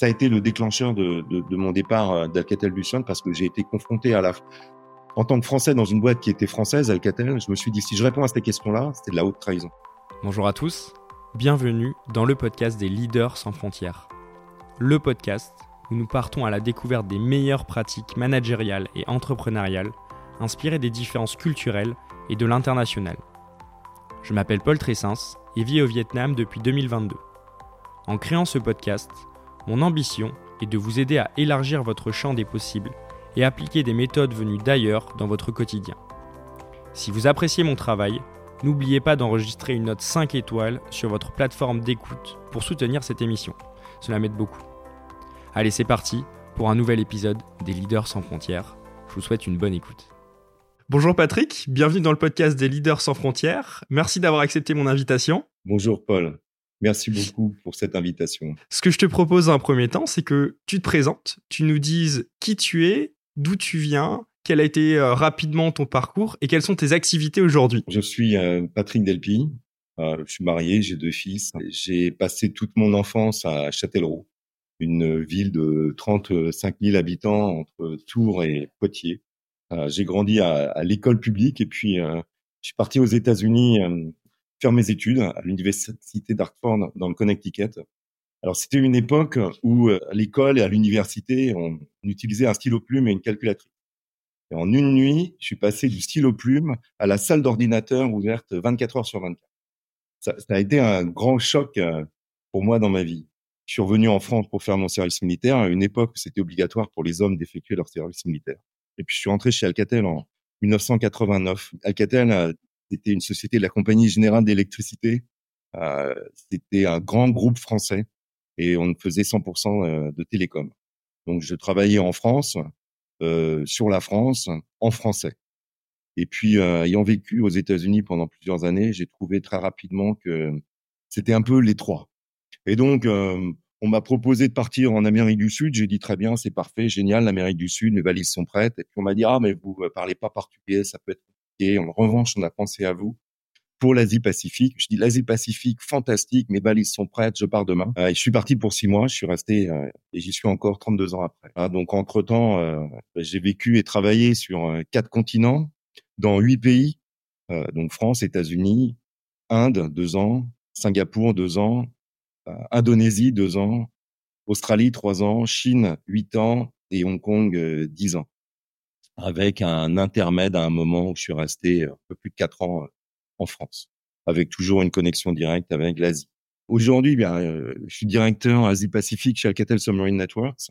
Ça a été le déclencheur de, mon départ d'Alcatel-Lucent parce que j'ai été confronté à la, en tant que Français dans une boîte qui était française, Alcatel, je me suis dit si je réponds à cette question-là, c'était de la haute trahison. Bonjour à tous, bienvenue dans le podcast des leaders sans frontières. Le podcast où nous partons à la découverte des meilleures pratiques managériales et entrepreneuriales, inspirées des différences culturelles et de l'international. Je m'appelle Paul Tressens et vis au Vietnam depuis 2022. En créant ce podcast, mon ambition est de vous aider à élargir votre champ des possibles et appliquer des méthodes venues d'ailleurs dans votre quotidien. Si vous appréciez mon travail, n'oubliez pas d'enregistrer une note 5 étoiles sur votre plateforme d'écoute pour soutenir cette émission. Cela m'aide beaucoup. Allez, c'est parti pour un nouvel épisode des Leaders sans frontières. Je vous souhaite une bonne écoute. Bonjour Patrick, bienvenue dans le podcast des Leaders sans frontières. Merci d'avoir accepté mon invitation. Bonjour Paul. Merci beaucoup pour cette invitation. Ce que je te propose un premier temps, c'est que tu te présentes, tu nous dises qui tu es, d'où tu viens, quel a été euh, rapidement ton parcours et quelles sont tes activités aujourd'hui. Je suis euh, Patrick Delpy, euh, je suis marié, j'ai deux fils. J'ai passé toute mon enfance à Châtellerault, une ville de 35 000 habitants entre Tours et Poitiers. j'ai grandi à, à l'école publique et puis je suis parti aux États-Unis faire mes études à l'université d'Hartford dans le Connecticut. Alors c'était une époque où à l'école et à l'université on utilisait un stylo plume et une calculatrice. Et en une nuit, je suis passé du stylo plume à la salle d'ordinateur ouverte 24 heures sur 24. Ça, a été un grand choc euh, pour moi dans ma vie. Je suis revenu en France pour faire mon service militaire à une époque où c'était obligatoire pour les hommes d'effectuer leur service militaire. Et puis je suis rentré chez Alcatel en 1989. Alcatel, c'était une société de la Compagnie Générale d'Électricité. Euh, c'était un grand groupe français et on faisait 100% euh, de télécom. Donc je travaillais en France, euh, sur la France en français. Et puis, euh, ayant vécu aux États-Unis pendant plusieurs années, j'ai trouvé très rapidement que c'était un peu les trois. Et donc, euh, on m'a proposé de partir en Amérique du Sud. J'ai dit très bien, c'est parfait, génial, l'Amérique du Sud, mes valises sont prêtes. Et puis on m'a dit, ah, mais vous parlez pas portugais, ça peut être En revanche, on a pensé à vous pour l'Asie-Pacifique. Je dis l'Asie-Pacifique, fantastique, mes valises sont prêtes, je pars demain. Euh, je suis parti pour six mois, je suis resté euh, et j'y suis encore 32 ans après. Ah, donc entre-temps, euh, j'ai vécu et travaillé sur quatre continents, dans huit pays, donc France, États-Unis, Inde, deux ans, Singapour, deux ans, Indonésie, deux ans, Australie, trois ans, Chine, huit ans et Hong Kong, dix ans. Avec un intermède à un moment où je suis resté un peu plus de quatre ans en France, avec toujours une connexion directe avec l'Asie. Aujourd'hui, bien, euh, je suis directeur Asie-Pacifique chez Alcatel Submarine Networks.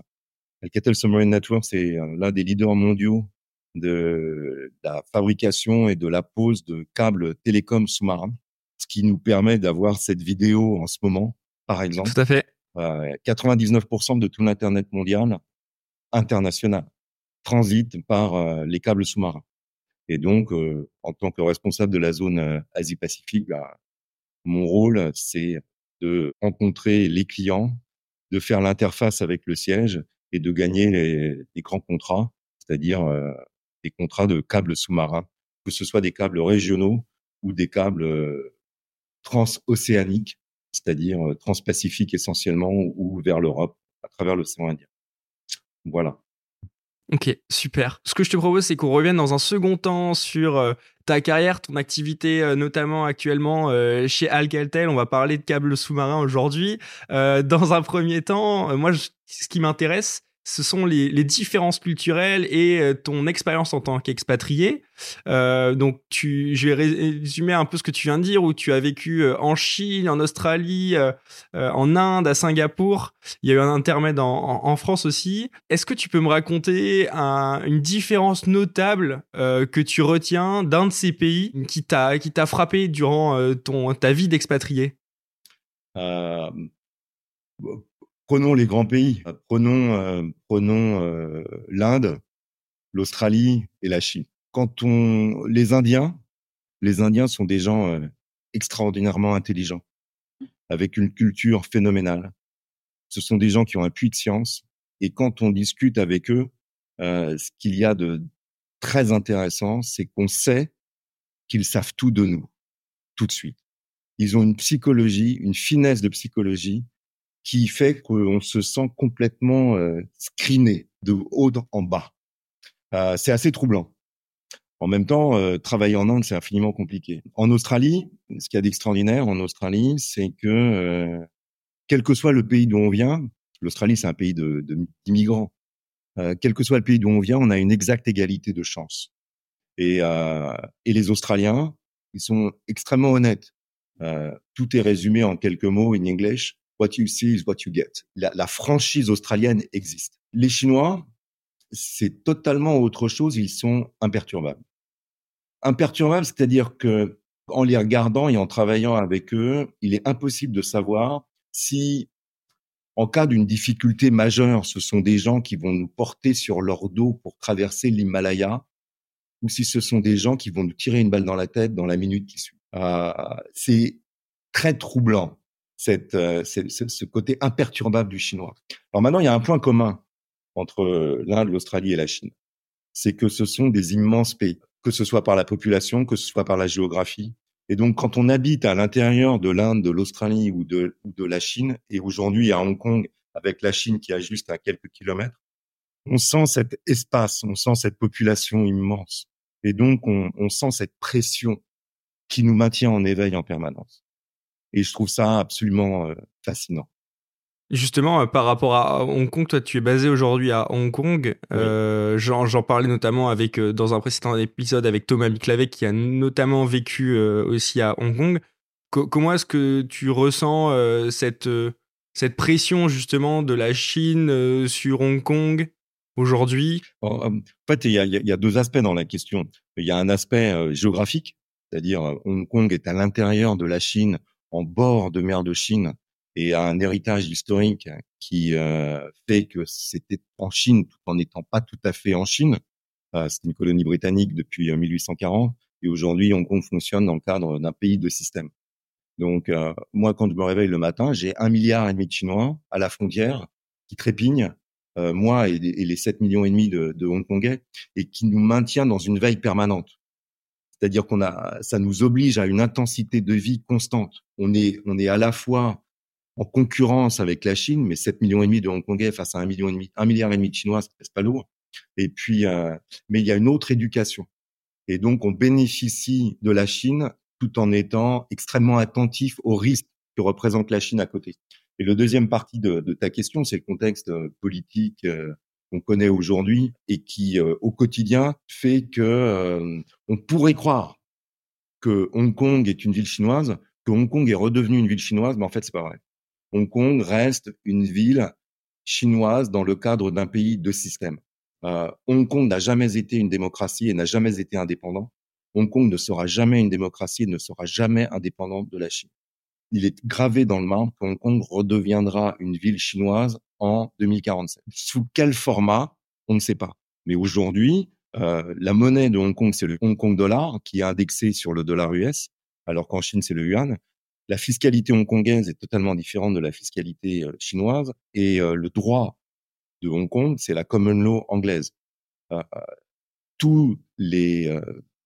Alcatel Submarine Networks, c'est euh, l'un des leaders mondiaux de la fabrication et de la pose de câbles télécom sous-marins, ce qui nous permet d'avoir cette vidéo en ce moment, par exemple. Tout à fait. Euh, 99% de tout l'Internet mondial, international, transite par euh, les câbles sous-marins. Et donc, euh, en tant que responsable de la zone euh, Asie-Pacifique, bah, mon rôle, c'est de rencontrer les clients, de faire l'interface avec le siège et de gagner les, grands contrats, c'est-à-dire euh, des contrats de câbles sous-marins, que ce soit des câbles régionaux ou des câbles transocéaniques, c'est-à-dire transpacifiques essentiellement ou vers l'Europe à travers l'océan Indien. Voilà. Ok, super. Ce que je te propose, c'est qu'on revienne dans un second temps sur euh, ta carrière, ton activité, euh, notamment actuellement euh, chez Alcatel. On va parler de câbles sous-marins aujourd'hui. Dans un premier temps, moi, ce qui m'intéresse, ce sont les, différences culturelles et euh, ton expérience en tant qu'expatrié. Euh, donc, je vais résumer un peu ce que tu viens de dire, où tu as vécu euh, en Chine, en Australie, en Inde, à Singapour. Il y a eu un intermède en, France aussi. Est-ce que tu peux me raconter un, une différence notable que tu retiens d'un de ces pays qui t'a frappé durant ta vie d'expatrié? Prenons les grands pays. Prenons, euh, prenons euh, l'Inde, l'Australie et la Chine. Quand on, les Indiens, les Indiens sont des gens euh, extraordinairement intelligents, avec une culture phénoménale. Ce sont des gens qui ont un puits de science. Et quand on discute avec eux, euh, ce qu'il y a de très intéressant, c'est qu'on sait qu'ils savent tout de nous, tout de suite. Ils ont une psychologie, une finesse de psychologie qui fait qu'on se sent complètement euh, screené de haut en bas. Euh, c'est assez troublant. En même temps, euh, travailler en Inde, c'est infiniment compliqué. En Australie, ce qu'il y a d'extraordinaire en Australie, c'est que euh, quel que soit le pays d'où on vient, l'Australie c'est un pays de d'immigrants. Euh, quel que soit le pays d'où on vient, on a une exacte égalité de chance. Et, euh, et les Australiens, ils sont extrêmement honnêtes. Euh, tout est résumé en quelques mots in English. What you see is what you get. La, franchise australienne existe. Les Chinois, c'est totalement autre chose. Ils sont imperturbables. Imperturbables, c'est-à-dire que en les regardant et en travaillant avec eux, il est impossible de savoir si, en cas d'une difficulté majeure, ce sont des gens qui vont nous porter sur leur dos pour traverser l'Himalaya, ou si ce sont des gens qui vont nous tirer une balle dans la tête dans la minute qui suit. Euh, c'est très troublant, cette, euh, ce côté imperturbable du chinois. Alors maintenant, il y a un point commun entre l'Inde, l'Australie et la Chine. C'est que ce sont des immenses pays, que ce soit par la population, que ce soit par la géographie. Et donc, quand on habite à l'intérieur de l'Inde, de l'Australie ou de, ou de la Chine, et aujourd'hui à Hong Kong, avec la Chine qui a juste à quelques kilomètres, on sent cet espace, on sent cette population immense. Et donc, on, on sent cette pression qui nous maintient en éveil en permanence. Et je trouve ça absolument euh, fascinant. Justement, euh, par rapport à Hong Kong, toi, tu es basé aujourd'hui à Hong Kong. Euh, J'en parlais notamment avec dans un précédent épisode avec Thomas Miclavet, qui a notamment vécu euh, aussi à Hong Kong. comment est-ce que tu ressens cette cette pression justement de la Chine sur Hong Kong aujourd'hui? En fait, il y a, y a, deux aspects dans la question. Il y a un aspect géographique, c'est-à-dire Hong Kong est à l'intérieur de la Chine, en bord de mer de Chine et a un héritage historique qui euh, fait que c'était en Chine tout en n'étant pas tout à fait en Chine. Euh, c'est une colonie britannique depuis 1840 euh, et aujourd'hui Hong Kong fonctionne dans le cadre d'un pays de système. Donc euh, moi quand je me réveille le matin, j'ai un milliard et demi de Chinois à la frontière qui trépignent, euh, moi et, et, les 7 millions et demi de, de Hongkongais, et qui nous maintient dans une veille permanente. C'est-à-dire qu'on a, ça nous oblige à une intensité de vie constante. On est, on est à la fois en concurrence avec la Chine, mais 7 millions et demi de Hongkongais face à 1 million et demi, 1 milliard et demi de Chinois, c'est pas lourd. Et puis, euh, mais il y a une autre éducation. Et donc, on bénéficie de la Chine tout en étant extrêmement attentif aux risques que représente la Chine à côté. Et le deuxième partie de, de ta question, c'est le contexte euh, politique euh, qu'on connaît aujourd'hui et qui, euh, au quotidien, fait que on pourrait croire que Hong Kong est une ville chinoise, que Hong Kong est redevenu une ville chinoise, mais en fait, c'est pas vrai. Hong Kong reste une ville chinoise dans le cadre d'un pays de système. Euh, Hong Kong n'a jamais été une démocratie et n'a jamais été indépendant. Hong Kong ne sera jamais une démocratie et ne sera jamais indépendant de la Chine. Il est gravé dans le marbre que Hong Kong redeviendra une ville chinoise en 2047. Sous quel format On ne sait pas. Mais aujourd'hui, euh, la monnaie de Hong Kong, c'est le Hong Kong dollar qui est indexé sur le dollar US, alors qu'en Chine, c'est le yuan. La fiscalité hongkongaise est totalement différente de la fiscalité euh, chinoise et euh, le droit de Hong Kong, c'est la common law anglaise. Tous les,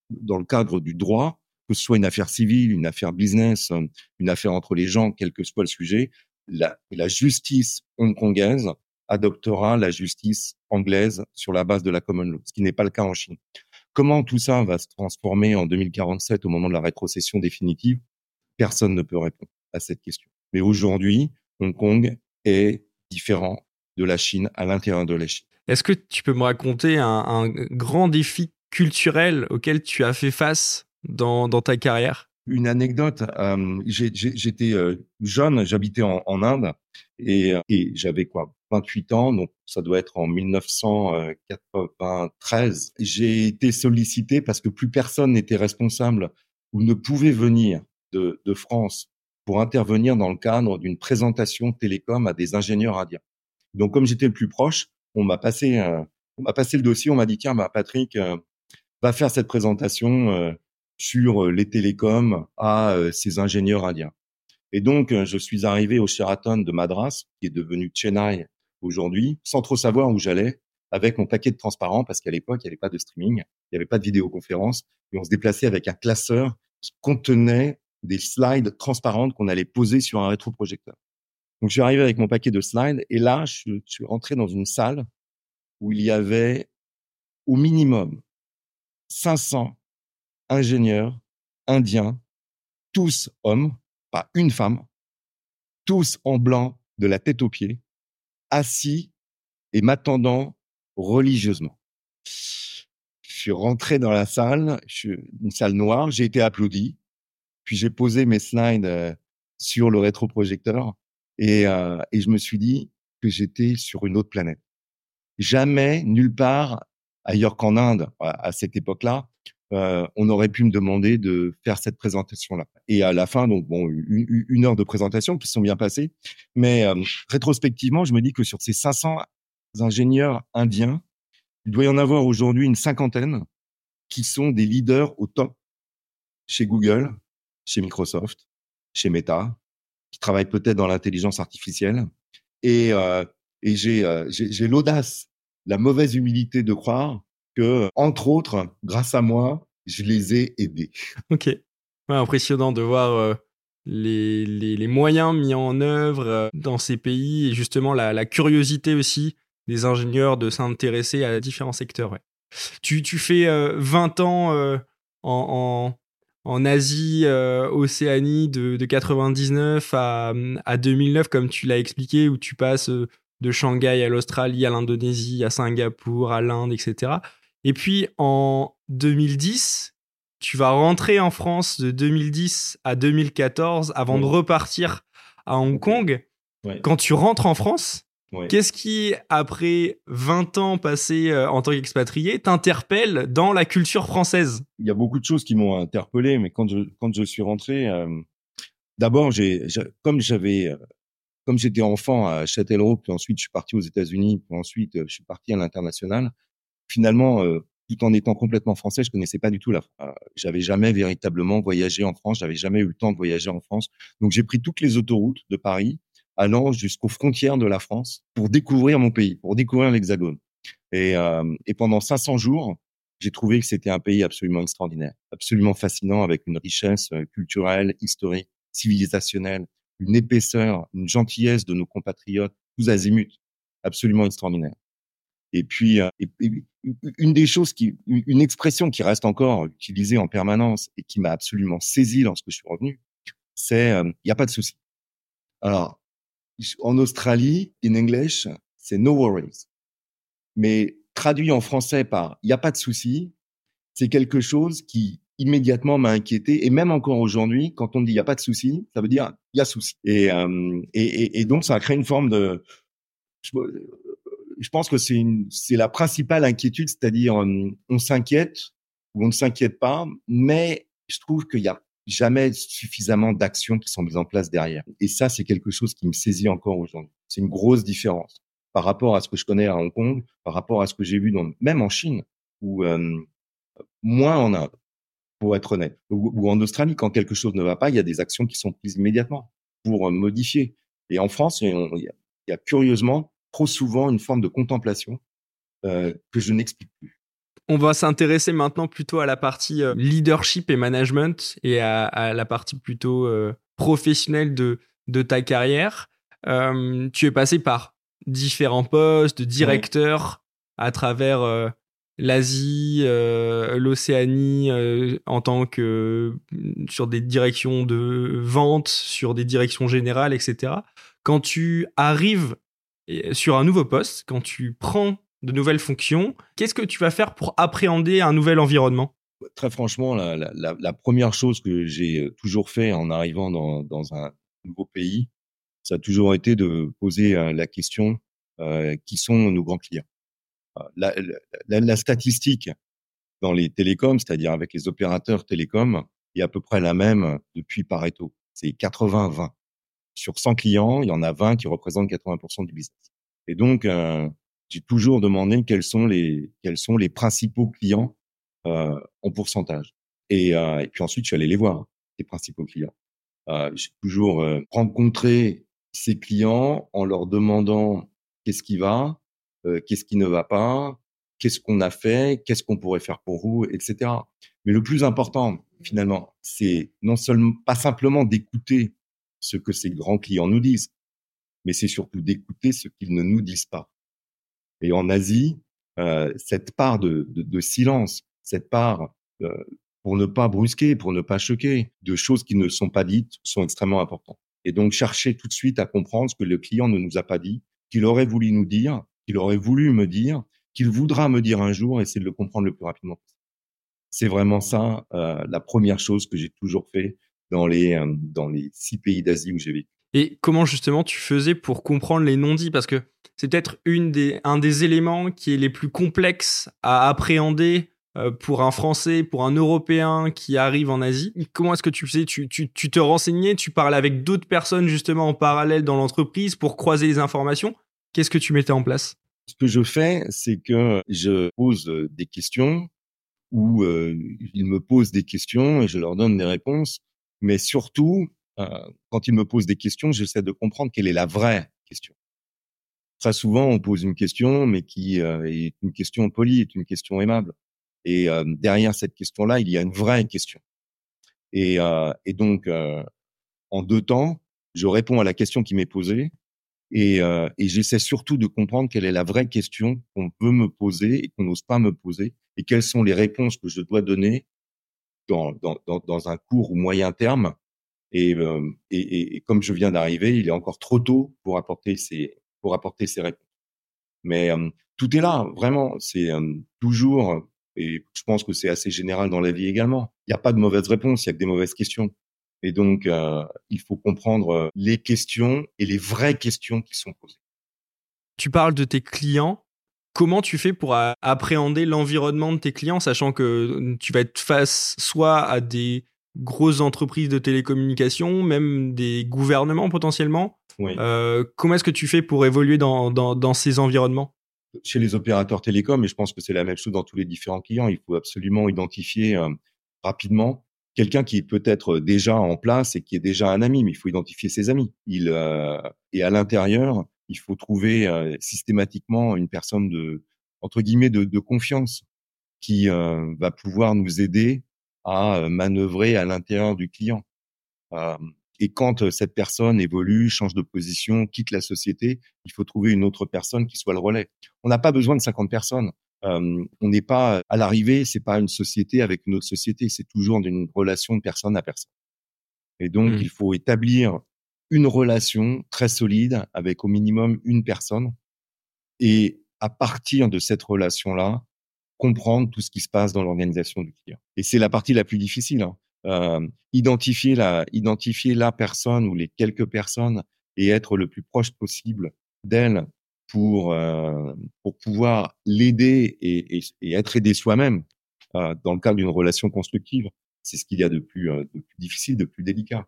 dans le cadre du droit, que ce soit une affaire civile, une affaire business, une affaire entre les gens, quel que soit le sujet, la, justice hongkongaise adoptera la justice anglaise sur la base de la common law, ce qui n'est pas le cas en Chine. Comment tout ça va se transformer en 2047 au moment de la rétrocession définitive? Personne ne peut répondre à cette question. Mais aujourd'hui, Hong Kong est différent de la Chine à l'intérieur de la Chine. Est-ce que tu peux me raconter un, grand défi culturel auquel tu as fait face dans ta carrière? Une anecdote, j'étais jeune, j'habitais en, Inde et, j'avais quoi 28 ans, donc ça doit être en 1993. J'ai été sollicité parce que plus personne n'était responsable ou ne pouvait venir de, de, France pour intervenir dans le cadre d'une présentation télécom à des ingénieurs indiens. Donc, comme j'étais le plus proche, on m'a passé, on m'a passé le dossier, on m'a dit tiens, bah, Patrick, va faire cette présentation sur les télécoms à ces ingénieurs indiens. Et donc, je suis arrivé au Sheraton de Madras, qui est devenu Chennai aujourd'hui, sans trop savoir où j'allais, avec mon paquet de transparent, parce qu'à l'époque, il n'y avait pas de streaming, il n'y avait pas de vidéoconférence, et on se déplaçait avec un classeur qui contenait des slides transparentes qu'on allait poser sur un rétroprojecteur. Donc, je suis arrivé avec mon paquet de slides et là, je, je suis rentré dans une salle où il y avait au minimum 500 ingénieurs indiens, tous hommes, pas une femme, tous en blanc de la tête aux pieds, assis et m'attendant religieusement. Je suis rentré dans la salle, une salle noire, j'ai été applaudi, puis j'ai posé mes slides euh, sur le rétroprojecteur et, euh, et je me suis dit que j'étais sur une autre planète. Jamais, nulle part ailleurs qu'en Inde, à, cette époque-là, euh, on aurait pu me demander de faire cette présentation-là. Et à la fin, donc bon, une, heure de présentation qui sont bien passées. Mais euh, rétrospectivement, je me dis que sur ces 500 ingénieurs indiens, il doit y en avoir aujourd'hui une cinquantaine qui sont des leaders au top chez Google, chez Microsoft, chez Meta, qui travaillent peut-être dans l'intelligence artificielle. Et, euh, et j'ai l'audace la mauvaise humilité de croire que, entre autres, grâce à moi, je les ai aidés. Ok. impressionnant de voir euh, les, les, moyens mis en œuvre euh, dans ces pays et justement la, curiosité aussi des ingénieurs de s'intéresser à différents secteurs. Tu, tu fais 20 euh, ans en, en, Asie, Océanie, de, de 99 à, à 2009, comme tu l'as expliqué, où tu passes de Shanghai à l'Australie, à l'Indonésie, à Singapour, à l'Inde, etc. Et puis en 2010, tu vas rentrer en France de 2010 à 2014 avant de repartir à Hong Kong. Quand tu rentres en France, qu'est-ce qui, après 20 ans passés euh, en tant qu'expatrié, t'interpelle dans la culture française? Il y a beaucoup de choses qui m'ont interpellé, mais quand je, quand je suis rentré, euh, d'abord, j'ai, comme j'avais euh, comme j'étais enfant à Châtellerault, puis ensuite je suis parti aux États-Unis, puis ensuite je suis parti à l'international. Finalement, euh, tout en étant complètement français, je connaissais pas du tout la France. Euh, j'avais jamais véritablement voyagé en France, j'avais jamais eu le temps de voyager en France. Donc j'ai pris toutes les autoroutes de Paris allant jusqu'aux frontières de la France pour découvrir mon pays, pour découvrir l'Hexagone. Et, et pendant 500 jours, j'ai trouvé que c'était un pays absolument extraordinaire, absolument fascinant, avec une richesse culturelle, historique, civilisationnelle, une épaisseur, une gentillesse de nos compatriotes, tous azimuts, absolument extraordinaire. Et puis, euh, une des choses qui, une expression qui reste encore utilisée en permanence et qui m'a absolument saisi lorsque je suis revenu, c'est euh, il n'y a pas de souci. Alors, en Australie, in English, c'est no worries. Mais traduit en français par il n'y a pas de souci, c'est quelque chose qui immédiatement m'a inquiété. Et même encore aujourd'hui, quand on dit il n'y a pas de souci, ça veut dire il y a souci. Et, euh, et, donc, ça a créé une forme de... pense que c'est la principale inquiétude, c'est-à-dire euh, on s'inquiète ou on ne s'inquiète pas, mais je trouve qu'il y a jamais suffisamment d'actions qui sont mises en place derrière. Et ça, c'est quelque chose qui me saisit encore aujourd'hui. C'est une grosse différence par rapport à ce que je connais à Hong Kong, par rapport à ce que j'ai vu même en Chine, ou euh, moins en Inde pour être honnête. Ou, en Australie, quand quelque chose ne va pas, il y a des actions qui sont prises immédiatement pour euh, modifier. Et en France, il y, a, curieusement trop souvent une forme de contemplation euh, que je n'explique plus. On va s'intéresser maintenant plutôt à la partie euh, leadership et management et à, la partie plutôt professionnelle de, de ta carrière. tu es passé par différents postes de directeur à travers l'Asie, euh, l'Océanie euh, en tant que sur des directions de vente, sur des directions générales, etc. Quand tu arrives sur un nouveau poste, quand tu prends de nouvelles fonctions, qu'est-ce que tu vas faire pour appréhender un nouvel environnement? Très franchement, la, première chose que j'ai toujours fait en arrivant dans, un nouveau pays, ça a toujours été de poser euh, la question qui sont nos grands clients? La, la, statistique dans les télécoms, c'est-à-dire avec les opérateurs télécoms, est à peu près la même depuis Pareto. C'est 80-20. Sur 100 clients, il y en a 20 qui représentent 80% du business. Et donc, euh, j'ai toujours demandé quels sont les quels sont les principaux clients euh, en pourcentage. Et, euh, et, puis ensuite, je suis allé les voir, les principaux clients. Euh, j'ai toujours euh, rencontré ces clients en leur demandant qu'est-ce qui va, euh, qu'est-ce qui ne va pas, qu'est-ce qu'on a fait, qu'est-ce qu'on pourrait faire pour vous, etc. Mais le plus important, finalement, c'est non seulement pas simplement d'écouter ce que ces grands clients nous disent, mais c'est surtout d'écouter ce qu'ils ne nous disent pas. Et en Asie, euh, cette part de, silence, cette part euh, pour ne pas brusquer, pour ne pas choquer, de choses qui ne sont pas dites sont extrêmement importantes. Et donc chercher tout de suite à comprendre ce que le client ne nous a pas dit, qu'il aurait voulu nous dire, qu'il aurait voulu me dire, qu'il voudra me dire un jour, et essayer de le comprendre le plus rapidement possible. C'est vraiment ça euh, la première chose que j'ai toujours fait dans les euh, dans les six pays d'Asie où j'ai vécu. Et comment justement tu faisais pour comprendre les non-dits? Parce que c'est peut-être une des, un des éléments qui est les plus complexes à appréhender euh, pour un Français, pour un Européen qui arrive en Asie. Comment est-ce que tu faisais? Tu, tu, tu te renseignais, tu parlais avec d'autres personnes justement en parallèle dans l'entreprise pour croiser les informations? Qu'est-ce que tu mettais en place? Ce que je fais, c'est que je pose des questions ou euh, ils me posent des questions et je leur donne des réponses. Mais surtout, euh, quand ils me posent des questions, j'essaie de comprendre quelle est la vraie question. Très souvent, on pose une question, mais qui euh, est une question polie, est une question aimable. Et euh, derrière cette question-là, il y a une vraie question. Et, donc, en deux temps, je réponds à la question qui m'est posée et, j'essaie surtout de comprendre quelle est la vraie question qu'on veut me poser et qu'on n'ose pas me poser et quelles sont les réponses que je dois donner dans, un court ou moyen terme. Et, et, comme je viens d'arriver, il est encore trop tôt pour apporter ces, pour apporter ces réponses. Mais tout est là, vraiment. C'est toujours et je pense que c'est assez général dans la vie également. Il n'y a pas de mauvaise réponse, il y a que des mauvaises questions. Et donc, euh, il faut comprendre euh, les questions et les vraies questions qui sont posées. Tu parles de tes clients. Comment tu fais pour appréhender l'environnement de tes clients, sachant que tu vas être face soit à des grosses entreprises de télécommunications, même des gouvernements potentiellement. Oui. Euh, comment est-ce que tu fais pour évoluer dans, dans, dans ces environnements? Chez les opérateurs télécoms, et je pense que c'est la même chose dans tous les différents clients, il faut absolument identifier euh, rapidement quelqu'un qui est peut-être déjà en place et qui est déjà un ami, mais il faut identifier ses amis. Il, euh, et à l'intérieur, il faut trouver euh, systématiquement une personne de, entre guillemets, de, de confiance qui euh, va pouvoir nous aider à manœuvrer à l'intérieur du client. Et quand euh, cette personne évolue, change de position, quitte la société, il faut trouver une autre personne qui soit le relais. On n'a pas besoin de 50 personnes. Euh, on n'est pas à l'arrivée, c'est pas une société avec une autre société, c'est toujours une relation de personne à personne. Et donc, mmh. il faut établir une relation très solide avec au minimum une personne. Et à partir de cette relation-là, comprendre tout ce qui se passe dans l'organisation du client. Et c'est la partie la plus difficile. Hein identifier la identifier la personne ou les quelques personnes et être le plus proche possible d'elle pour pour pouvoir l'aider et, être aidé soi-même dans le cadre d'une relation constructive. C'est ce qu'il y a de plus, de plus difficile, de plus délicat.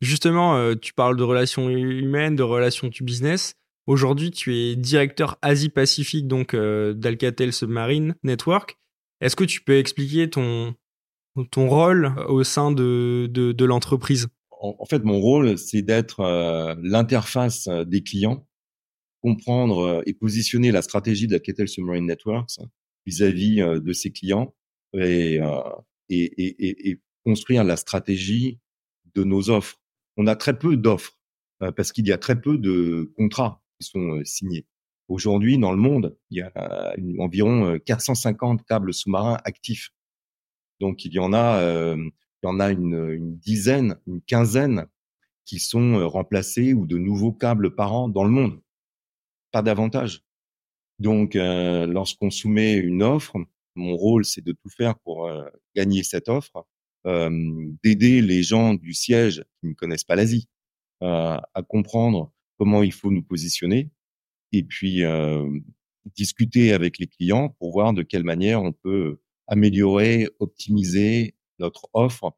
Justement, euh, tu parles de relations humaines, de relations du business. Aujourd'hui, tu es directeur Asie-Pacifique donc euh, d'Alcatel Submarine Network. Est-ce que tu peux expliquer ton ton rôle au sein de, de, l'entreprise? En, fait, mon rôle, c'est d'être euh, l'interface euh, des clients, comprendre euh, et positionner la stratégie Kettle Submarine Networks vis-à-vis -vis, de ses clients et, et, et, construire la stratégie de nos offres. On a très peu d'offres parce qu'il y a très peu de contrats qui sont signés. Aujourd'hui, dans le monde, il y a environ 450 câbles sous-marins actifs donc il y en a, euh, une, dizaine, une quinzaine qui sont euh, remplacés ou de nouveaux câbles par an dans le monde. Pas davantage. Donc euh, lorsqu'on soumet une offre, mon rôle c'est de tout faire pour euh, gagner cette offre, euh, d'aider les gens du siège qui ne connaissent pas l'Asie à comprendre comment il faut nous positionner et puis discuter avec les clients pour voir de quelle manière on peut améliorer, optimiser notre offre,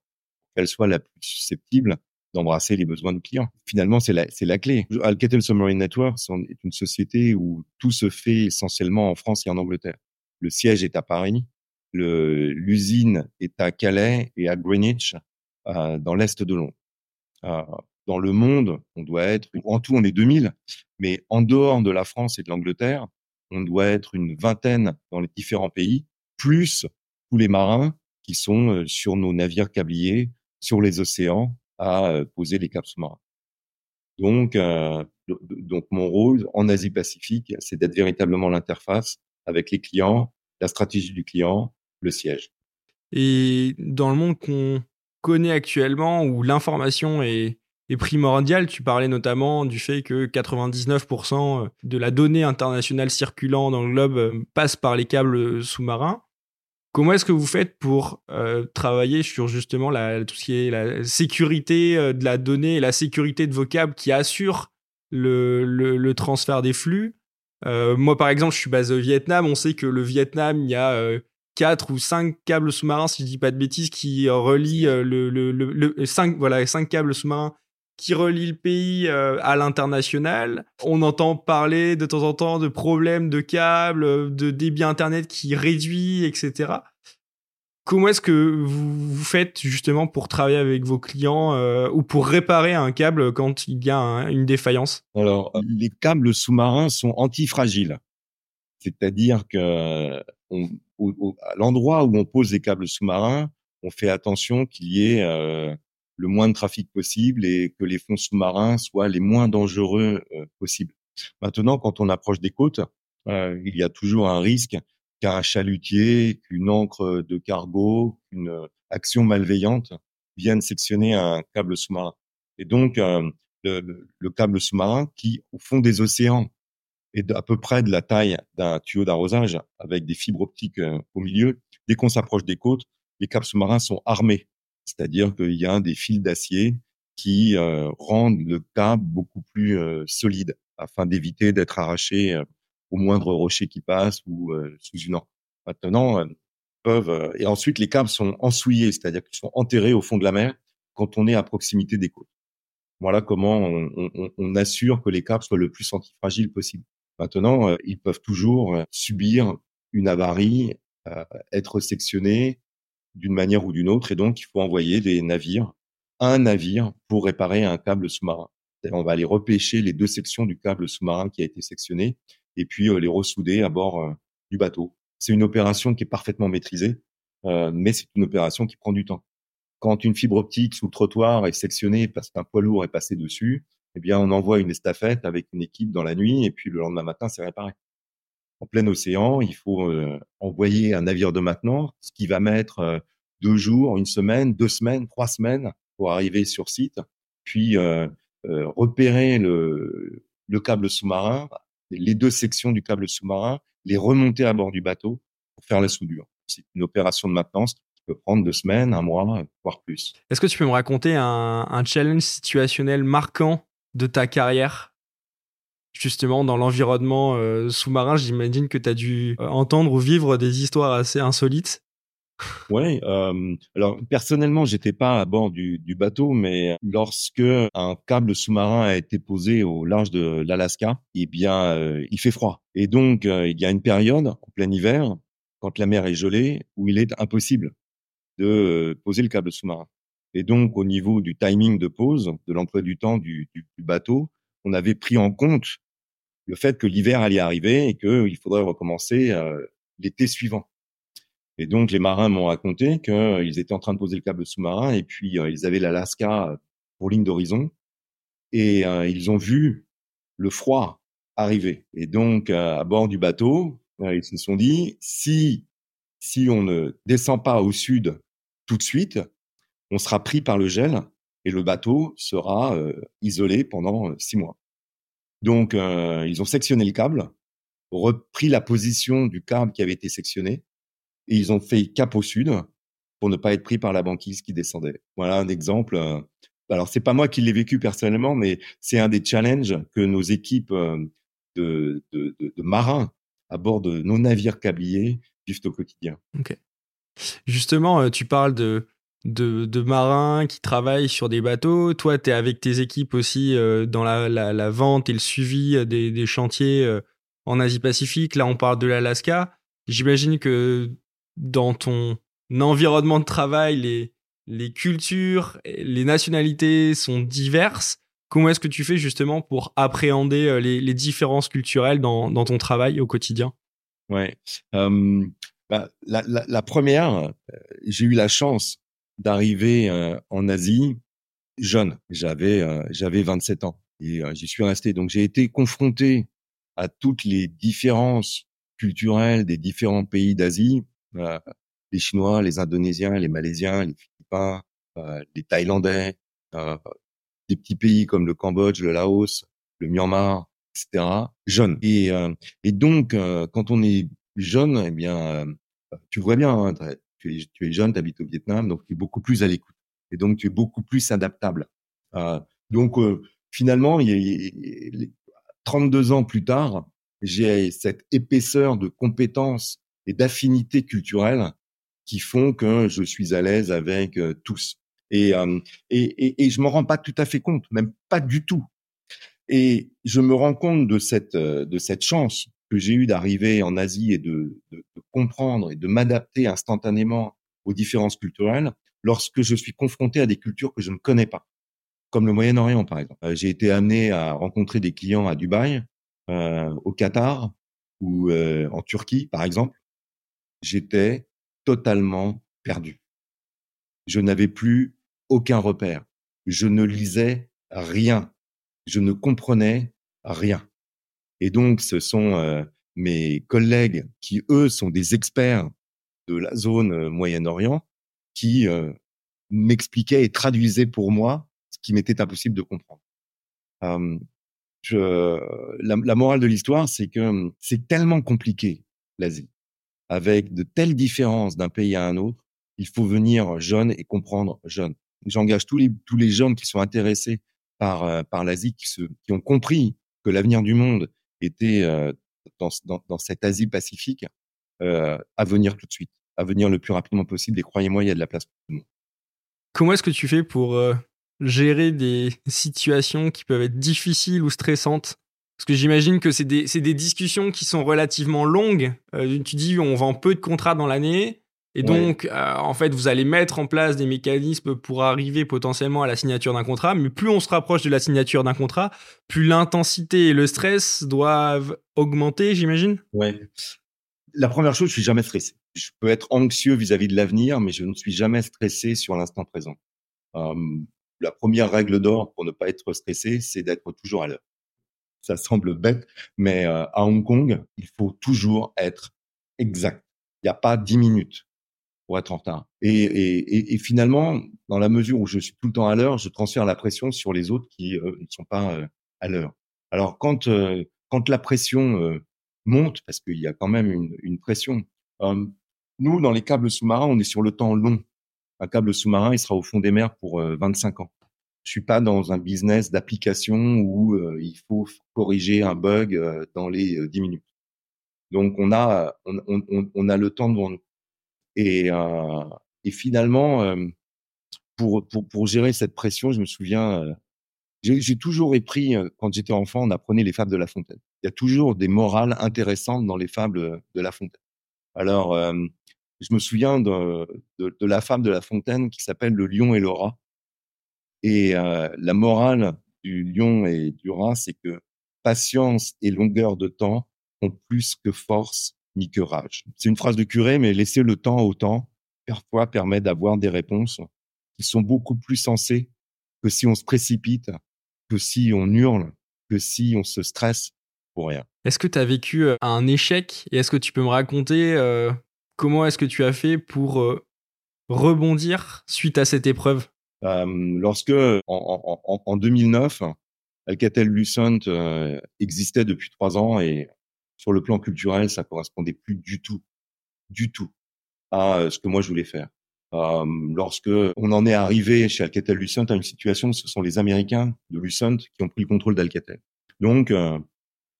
qu'elle soit la plus susceptible d'embrasser les besoins de clients. Finalement, c'est la, c'est la clé. Alcatel Submarine Networks est une société où tout se fait essentiellement en France et en Angleterre. Le siège est à Paris, l'usine est à Calais et à Greenwich, euh, dans l'est de Londres. Euh, dans le monde, on doit être, en tout on est 2000, mais en dehors de la France et de l'Angleterre, on doit être une vingtaine dans les différents pays, plus tous les marins qui sont euh, sur nos navires câbliers, sur les océans, à euh, poser les câbles sous-marins. Donc, donc mon rôle en Asie-Pacifique, c'est d'être véritablement l'interface avec les clients, la stratégie du client, le siège. Et dans le monde qu'on connaît actuellement, où l'information est, primordiale, tu parlais notamment du fait que 99% de la donnée internationale circulant dans le globe euh, passe par les câbles sous-marins. Comment est-ce que vous faites pour euh, travailler sur justement tout ce qui est la sécurité euh, de la donnée la sécurité de vos câbles qui assurent le, transfert des flux? Moi, par exemple, je suis basé au Vietnam. On sait que le Vietnam, il y a quatre ou cinq câbles sous-marins, si je dis pas de bêtises, qui relient euh, le, le, le, cinq, voilà, cinq câbles sous-marins qui relient le pays euh, à l'international. On entend parler de temps en temps de problèmes de câbles, de débit internet qui réduit, etc. Comment est-ce que vous, vous faites justement pour travailler avec vos clients euh, ou pour réparer un câble quand il y a une défaillance? Alors, les câbles sous-marins sont antifragiles. C'est-à-dire que à l'endroit où on pose les câbles sous-marins, on fait attention qu'il y ait euh, le moins de trafic possible et que les fonds sous-marins soient les moins dangereux euh, possibles. Maintenant, quand on approche des côtes, euh, il y a toujours un risque qu'un chalutier, qu'une encre de cargo, qu'une action malveillante vienne sectionner un câble sous-marin. Et donc, le, le, câble sous-marin qui, au fond des océans, est à peu près de la taille d'un tuyau d'arrosage avec des fibres optiques euh, au milieu. Dès qu'on s'approche des côtes, les câbles sous-marins sont armés, c'est-à-dire qu'il y a des fils d'acier qui euh, rendent le câble beaucoup plus euh, solide afin d'éviter d'être arraché au moindre rocher qui passe ou sous une encre. Maintenant, peuvent et ensuite les câbles sont ensouillés, c'est-à-dire qu'ils sont enterrés au fond de la mer quand on est à proximité des côtes. Voilà comment on, on, on assure que les câbles soient le plus antifragiles possible. Maintenant, euh, ils peuvent toujours euh, subir une avarie, euh, être sectionnés d'une manière ou d'une autre, et donc il faut envoyer des navires, un navire pour réparer un câble sous-marin. On va aller repêcher les deux sections du câble sous-marin qui a été sectionné, et puis les ressouder à bord du bateau. C'est une opération qui est parfaitement maîtrisée, mais c'est une opération qui prend du temps. Quand une fibre optique sous le trottoir est sectionnée parce qu'un poids lourd est passé dessus, eh bien, on envoie une estafette avec une équipe dans la nuit et puis le lendemain matin, c'est réparé. En plein océan, il faut euh, envoyer un navire de maintenance, ce qui va mettre euh, deux jours, une semaine, deux semaines, trois semaines pour arriver sur site, puis euh, repérer le, le câble sous-marin, les deux sections du câble sous-marin, les remonter à bord du bateau pour faire la soudure. C'est une opération de maintenance qui peut prendre deux semaines, un mois, voire plus. Est-ce que tu peux me raconter un, un challenge situationnel marquant de ta carrière justement dans l'environnement euh, sous-marin? J'imagine que tu as dû euh, entendre ou vivre des histoires assez insolites. Oui, euh, alors personnellement, j'étais pas à bord du, bateau, mais lorsque un câble sous-marin a été posé au large de l'Alaska, eh bien, il fait froid. Et donc, il y a une période en plein hiver, quand la mer est gelée, où il est impossible de poser le câble sous-marin. Et donc, au niveau du timing de pause, de l'emploi du temps du, bateau, on avait pris en compte le fait que l'hiver allait arriver et qu'il faudrait recommencer euh, l'été suivant. Et donc, les marins m'ont raconté qu'ils étaient en train de poser le câble sous-marin et puis euh, ils avaient l'Alaska pour ligne d'horizon et euh, ils ont vu le froid arriver. Et donc, à bord du bateau, ils se sont dit, si, si on ne descend pas au sud tout de suite, on sera pris par le gel et le bateau sera euh, isolé pendant euh, six mois. Donc, euh, ils ont sectionné le câble, repris la position du câble qui avait été sectionné, et ils ont fait cap au sud pour ne pas être pris par la banquise qui descendait. Voilà un exemple. Alors, c'est pas moi qui l'ai vécu personnellement, mais c'est un des challenges que nos équipes de, marins à bord de nos navires câbliers vivent au quotidien. Ok. Justement, tu parles de, de, marins qui travaillent sur des bateaux. Toi, tu es avec tes équipes aussi euh, dans la, vente et le suivi des, chantiers euh, en Asie-Pacifique. Là, on parle de l'Alaska. J'imagine que dans ton environnement de travail, les, cultures, les nationalités sont diverses. Comment est-ce que tu fais justement pour appréhender euh, les, différences culturelles dans, ton travail au quotidien? Ouais. Bah, la, première, j'ai eu la chance d'arriver euh, en Asie jeune. J'avais euh, j'avais 27 ans et j'y suis resté. Donc j'ai été confronté à toutes les différences culturelles des différents pays d'Asie, les Chinois, les Indonésiens, les Malaisiens, les Philippins, les Thaïlandais, des petits pays comme le Cambodge, le Laos, le Myanmar, etc. Jeunes. Et, et donc, quand on est jeune, eh bien, tu vois bien, hein, tu, es, tu es jeune, tu habites au Vietnam, donc tu es beaucoup plus à l'écoute. Et donc, tu es beaucoup plus adaptable. donc, finalement, il y a, 32 ans plus tard, j'ai cette épaisseur de compétences et d'affinités culturelles qui font que je suis à l'aise avec euh, tous. Et, euh, et, et, et, je me rends pas tout à fait compte, même pas du tout. Et je me rends compte de cette, euh, de cette chance que j'ai eue d'arriver en Asie et de comprendre et de m'adapter instantanément aux différences culturelles lorsque je suis confronté à des cultures que je ne connais pas comme le Moyen-Orient par exemple. Euh, j'ai été amené à rencontrer des clients à Dubaï, euh, au Qatar ou euh, en Turquie par exemple. J'étais totalement perdu. Je n'avais plus aucun repère. Je ne lisais rien. Je ne comprenais rien. Et donc, ce sont euh, mes collègues qui, eux, sont des experts de la zone Moyen-Orient, qui m'expliquaient et traduisaient pour moi qui m'était impossible de comprendre. je, la, la, morale de l'histoire, c'est que c'est tellement compliqué l'Asie, avec de telles différences d'un pays à un autre. Il faut venir jeune et comprendre jeune. J'engage tous les tous les jeunes qui sont intéressés par euh, par l'Asie, qui qui ont compris que l'avenir du monde était euh, dans, dans, cette Asie pacifique, euh, à venir tout de suite, à venir le plus rapidement possible. Et croyez-moi, il y a de la place pour tout le monde. Comment est-ce que tu fais pour gérer des situations qui peuvent être difficiles ou stressantes? Parce que j'imagine que c'est des, des, discussions qui sont relativement longues. Euh, tu dis, on vend peu de contrats dans l'année. Et donc, euh, en fait, vous allez mettre en place des mécanismes pour arriver potentiellement à la signature d'un contrat. Mais plus on se rapproche de la signature d'un contrat, plus l'intensité et le stress doivent augmenter, j'imagine? Ouais. La première chose, je suis jamais stressé. Je peux être anxieux vis-à-vis de l'avenir, mais je ne suis jamais stressé sur l'instant présent. Euh, la première règle d'or pour ne pas être stressé, c'est d'être toujours à l'heure. Ça semble bête, mais euh, à Hong Kong, il faut toujours être exact. Il n'y a pas dix minutes pour être en retard. Et, finalement, dans la mesure où je suis tout le temps à l'heure, je transfère la pression sur les autres qui euh, ne sont pas euh, à l'heure. Alors quand quand la pression monte, parce qu'il y a quand même une, pression. nous, dans les câbles sous-marins, on est sur le temps long un câble sous-marin, il sera au fond des mers pour 25 euh, ans. Je suis pas dans un business d'application où euh, il faut corriger un bug euh, dans les 10 minutes. Donc on a on a le temps devant nous. Et, et finalement, pour, pour, pour gérer cette pression, je me souviens, j'ai toujours appris, quand j'étais enfant, on apprenait les fables de La Fontaine. Il y a toujours des morales intéressantes dans les fables de La Fontaine. Alors, je me souviens de, de, de, la femme de La Fontaine qui s'appelle Le lion et le rat. Et euh, la morale du lion et du rat, c'est que patience et longueur de temps ont plus que force ni que rage. C'est une phrase de curé, mais laisser le temps au temps, parfois permet d'avoir des réponses qui sont beaucoup plus sensées que si on se précipite, que si on hurle, que si on se stresse pour rien. Est-ce que tu as vécu euh, un échec? Et est-ce que tu peux me raconter euh, Comment est-ce que tu as fait pour euh, rebondir suite à cette épreuve? Euh, Lorsque, en, 2009, Alcatel-Lucent existait depuis trois ans et sur le plan culturel, ça correspondait plus du tout, du tout à ce que moi je voulais faire. lorsque on en est arrivé chez Alcatel-Lucent à une situation ce sont les Américains de Lucent qui ont pris le contrôle d'Alcatel. Donc,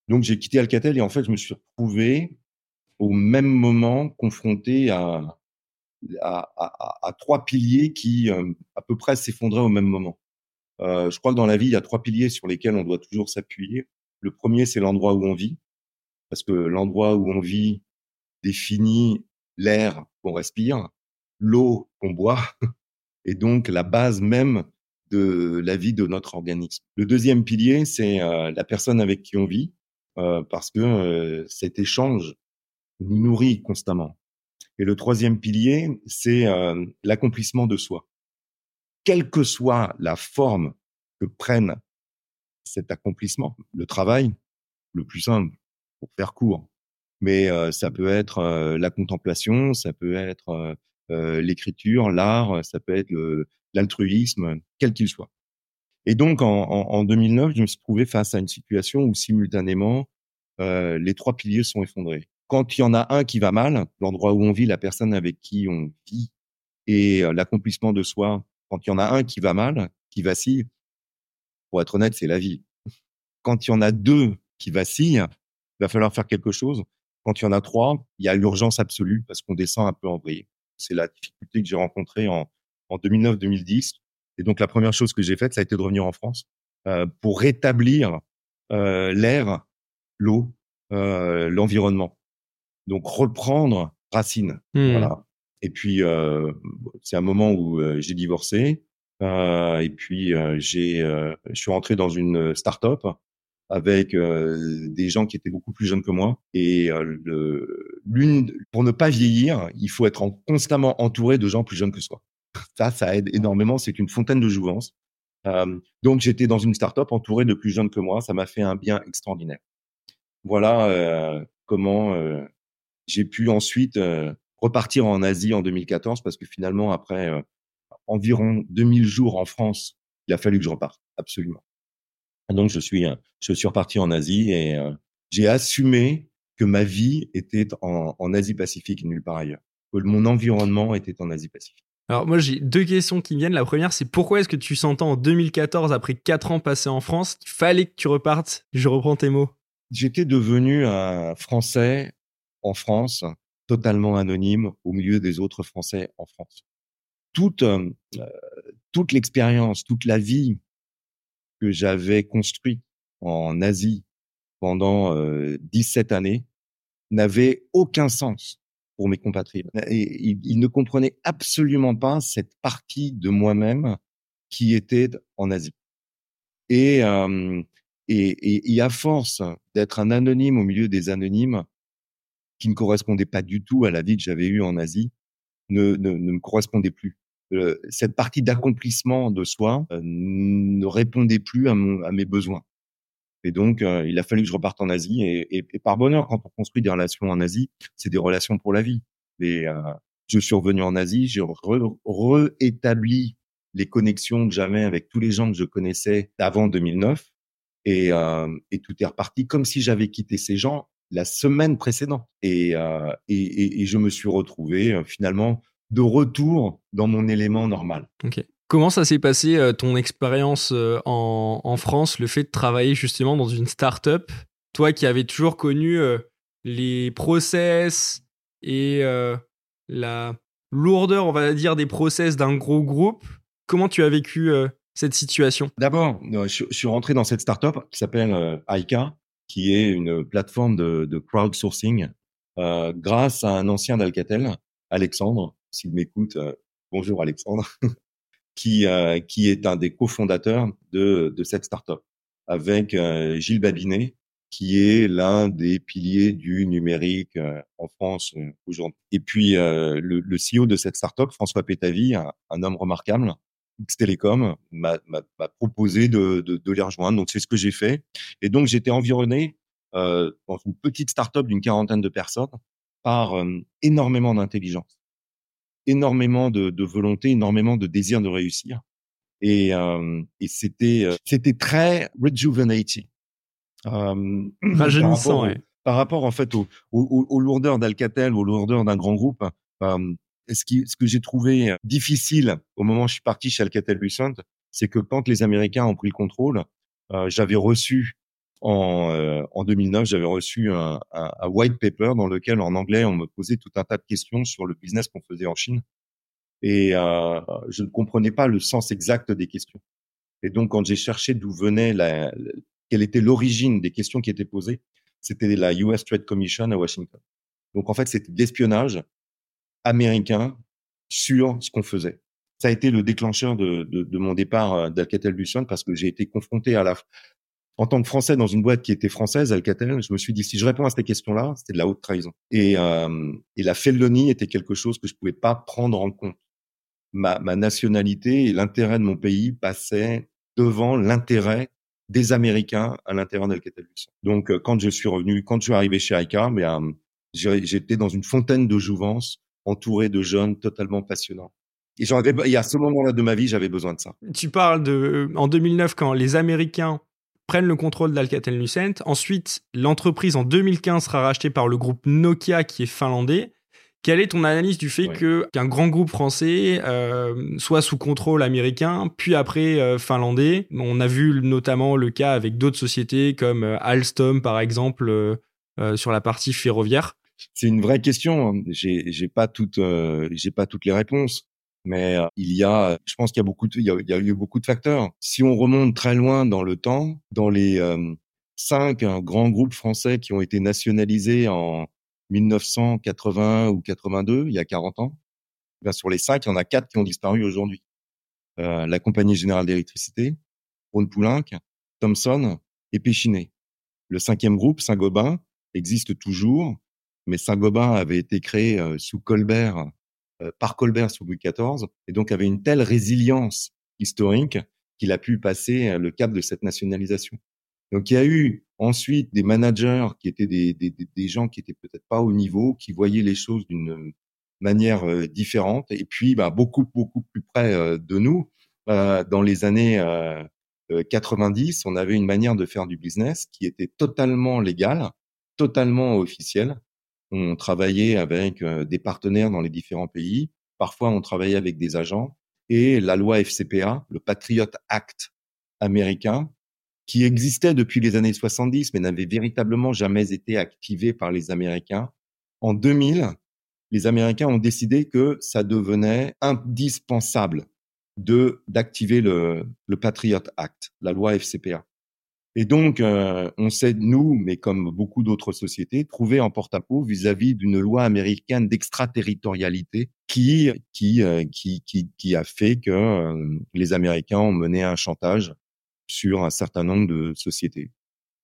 donc j'ai quitté Alcatel et en fait, je me suis retrouvé au même moment confronté à, à, trois piliers qui euh, à peu près s'effondraient au même moment. Euh, je crois que dans la vie, il y a trois piliers sur lesquels on doit toujours s'appuyer. Le premier, c'est l'endroit où on vit, parce que l'endroit où on vit définit l'air qu'on respire, l'eau qu'on boit, et donc la base même de la vie de notre organisme. Le deuxième pilier, c'est euh, la personne avec qui on vit, euh, parce que euh, cet échange nous nourrit constamment. Et le troisième pilier, c'est l'accomplissement de soi. Quelle que soit la forme que prennent cet accomplissement. Le travail, le plus simple, pour faire court. Mais ça peut être la contemplation, ça peut être l'écriture, l'art, ça peut être l'altruisme, quel qu'il soit. Et donc, en, en, 2009, je me suis trouvé face à une situation où simultanément, les trois piliers sont effondrés. Quand il y en a un qui va mal, l'endroit où on vit, la personne avec qui on vit et l'accomplissement de soi, quand il y en a un qui va mal, qui vacille, pour être honnête, c'est la vie. Quand il y en a deux qui vacillent, il va falloir faire quelque chose. Quand il y en a trois, il y a l'urgence absolue parce qu'on descend un peu en vrille. C'est la difficulté que j'ai rencontrée en, en 2009-2010. Et donc, la première chose que j'ai faite, ça a été de revenir en France euh, pour rétablir euh, l'air, l'eau, euh, l'environnement. Donc, reprendre racine. Mmh. Voilà. Et puis, c'est un moment où j'ai divorcé. Et puis, j'ai, je suis rentré dans une start-up avec des gens qui étaient beaucoup plus jeunes que moi. Et l'une, pour ne pas vieillir, il faut être constamment entouré de gens plus jeunes que soi. Ça, ça aide énormément. C'est une fontaine de jouvence. donc, j'étais dans une start-up entouré de plus jeunes que moi. Ça m'a fait un bien extraordinaire. Voilà comment j'ai pu ensuite repartir en Asie en 2014 parce que finalement, après euh, environ 2000 jours en France, il a fallu que je reparte, absolument. Donc, je suis, euh, je suis reparti en Asie et euh, j'ai assumé que ma vie était en, en Asie-Pacifique et nulle part ailleurs, que mon environnement était en Asie-Pacifique. Alors moi j'ai deux questions qui viennent. La première c'est pourquoi est-ce que tu s'entends en 2014 après quatre ans passés en France qu'il fallait que tu repartes? Je reprends tes mots. J'étais devenu un Français en France totalement anonyme au milieu des autres Français en France. Toute, euh, toute l'expérience, toute la vie que j'avais construite en Asie pendant 17 années n'avait aucun sens pour mes compatriotes. Et ils, ne comprenaient absolument pas cette partie de moi-même qui était en Asie. Et, et, et, à force d'être un anonyme au milieu des anonymes, qui ne correspondait pas du tout à la vie que j'avais eue en Asie, ne, ne, ne me correspondait plus. Euh, cette partie d'accomplissement de soi euh, ne répondait plus à, mon, à, mes besoins. Et donc, euh, il a fallu que je reparte en Asie. Et, et, et, par bonheur, quand on construit des relations en Asie, c'est des relations pour la vie. Et je suis revenu en Asie, j'ai réétabli les connexions que j'avais avec tous les gens que je connaissais avant 2009. Et, et tout est reparti comme si j'avais quitté ces gens la semaine précédente. Et, euh, et, et, je me suis retrouvé euh, finalement de retour dans mon élément normal. Comment ça s'est passé euh, ton expérience en, en, France, le fait de travailler justement dans une start-up? Toi qui avais toujours connu les process et la lourdeur, on va dire, des process d'un gros groupe, comment tu as vécu cette situation? D'abord, je, suis rentré dans cette start-up qui s'appelle Aika, qui est une plateforme de, de crowdsourcing, euh, grâce à un ancien d'Alcatel, Alexandre, s'il m'écoute, euh, bonjour Alexandre, qui, euh, qui est un des cofondateurs de, de cette startup, avec euh, Gilles Babinet, qui est l'un des piliers du numérique en France aujourd'hui. Et puis le, le, CEO de cette startup, François Pétavy, un, homme remarquable, X Telecom m'a proposé de, de, de, les rejoindre. Donc c'est ce que j'ai fait. Et donc j'étais environné euh, dans une petite start-up d'une quarantaine de personnes par euh, énormément d'intelligence, énormément de, de, volonté, énormément de désir de réussir. Et, euh, et c'était euh, c'était très rejuvenating. Euh, Rajeunissant, par, par rapport en fait aux, aux, aux lourdeurs d'Alcatel, aux lourdeurs d'un grand groupe. Euh, ce, qui, ce que j'ai trouvé difficile au moment où je suis parti chez Alcatel-Lucent, c'est que quand les Américains ont pris le contrôle, euh, j'avais reçu en, euh, en 2009, j'avais reçu un, un, un, white paper dans lequel, en anglais, on me posait tout un tas de questions sur le business qu'on faisait en Chine. Et euh, je ne comprenais pas le sens exact des questions. Et donc, quand j'ai cherché d'où venait la, quelle était l'origine des questions qui étaient posées, c'était la US Trade Commission à Washington. Donc, en fait, c'était l'espionnage américain sur ce qu'on faisait. Ça a été le déclencheur de, de, de mon départ euh, d'Alcatel-Lucent parce que j'ai été confronté à la, en tant que Français dans une boîte qui était française, Alcatel, je me suis dit si je réponds à ces questions-là, c'était de la haute trahison. Et, euh, et la fellonie était quelque chose que je pouvais pas prendre en compte. Ma, ma nationalité et l'intérêt de mon pays passaient devant l'intérêt des Américains à l'intérieur d'Alcatel-Lucent. Donc, euh, quand je suis revenu, quand je suis arrivé chez ICA, ben, j'étais dans une fontaine de jouvence, entouré de jeunes totalement passionnants. Et avais, et à ce moment-là de ma vie, j'avais besoin de ça. Tu parles de, en 2009, quand les Américains prennent le contrôle d'Alcatel-Lucent. Ensuite, l'entreprise en 2015 sera rachetée par le groupe Nokia qui est finlandais. Quelle est ton analyse du fait que qu'un grand groupe français euh, soit sous contrôle américain, puis après euh, finlandais? On a vu notamment le cas avec d'autres sociétés comme euh, Alstom par exemple sur la partie ferroviaire. C'est une vraie question. J'ai j'ai pas toutes j'ai pas toutes les réponses, mais il y a je pense qu'il y a beaucoup de, il, y a, eu beaucoup de facteurs. Si on remonte très loin dans le temps, dans les cinq grands groupes français qui ont été nationalisés en 1980 ou 82, il y a 40 ans, ben sur les cinq, il y en a quatre qui ont disparu aujourd'hui. Euh, la Compagnie Générale d'Électricité, Rhône-Poulenc, Thomson et Péchinet. Le cinquième groupe, Saint-Gobain, existe toujours, mais Saint-Gobain avait été créé euh, sous Colbert, euh, par Colbert sous Louis XIV, et donc avait une telle résilience historique qu'il a pu passer euh, le cap de cette nationalisation. Donc il y a eu ensuite des managers qui étaient des, des, des gens qui étaient peut-être pas au niveau, qui voyaient les choses d'une manière euh, différente, et puis bah, beaucoup beaucoup plus près euh, de nous. Euh, dans les années 90, on avait une manière de faire du business qui était totalement légale, totalement officielle. On travaillait avec des partenaires dans les différents pays. Parfois, on travaillait avec des agents. Et la loi FCPA, le Patriot Act américain, qui existait depuis les années 70, mais n'avait véritablement jamais été activé par les Américains. En 2000, les Américains ont décidé que ça devenait indispensable de d'activer le, le Patriot Act, la loi FCPA. Et donc, euh, on sait, nous, mais comme beaucoup d'autres sociétés, trouver en porte-à-faux vis-à-vis d'une loi américaine d'extraterritorialité qui, qui, euh, qui, qui, qui, a fait que euh, les Américains ont mené un chantage sur un certain nombre de sociétés.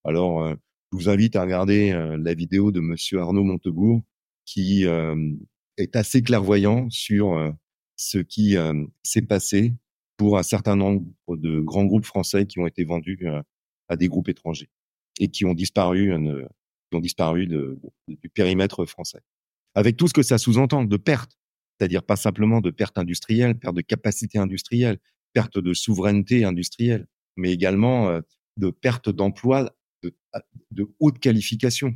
Alors, euh, je vous invite à regarder euh, la vidéo de Monsieur Arnaud Montebourg, qui est assez clairvoyant sur ce qui s'est passé pour un certain nombre de grands groupes français qui ont été vendus à des groupes étrangers et qui ont disparu, qui ont disparu de, du périmètre français. Avec tout ce que ça sous-entend de pertes, c'est-à-dire pas simplement de pertes industrielles, perte de capacité industrielle, perte de souveraineté industrielle, mais également euh, de perte d'emploi de, de, haute qualification.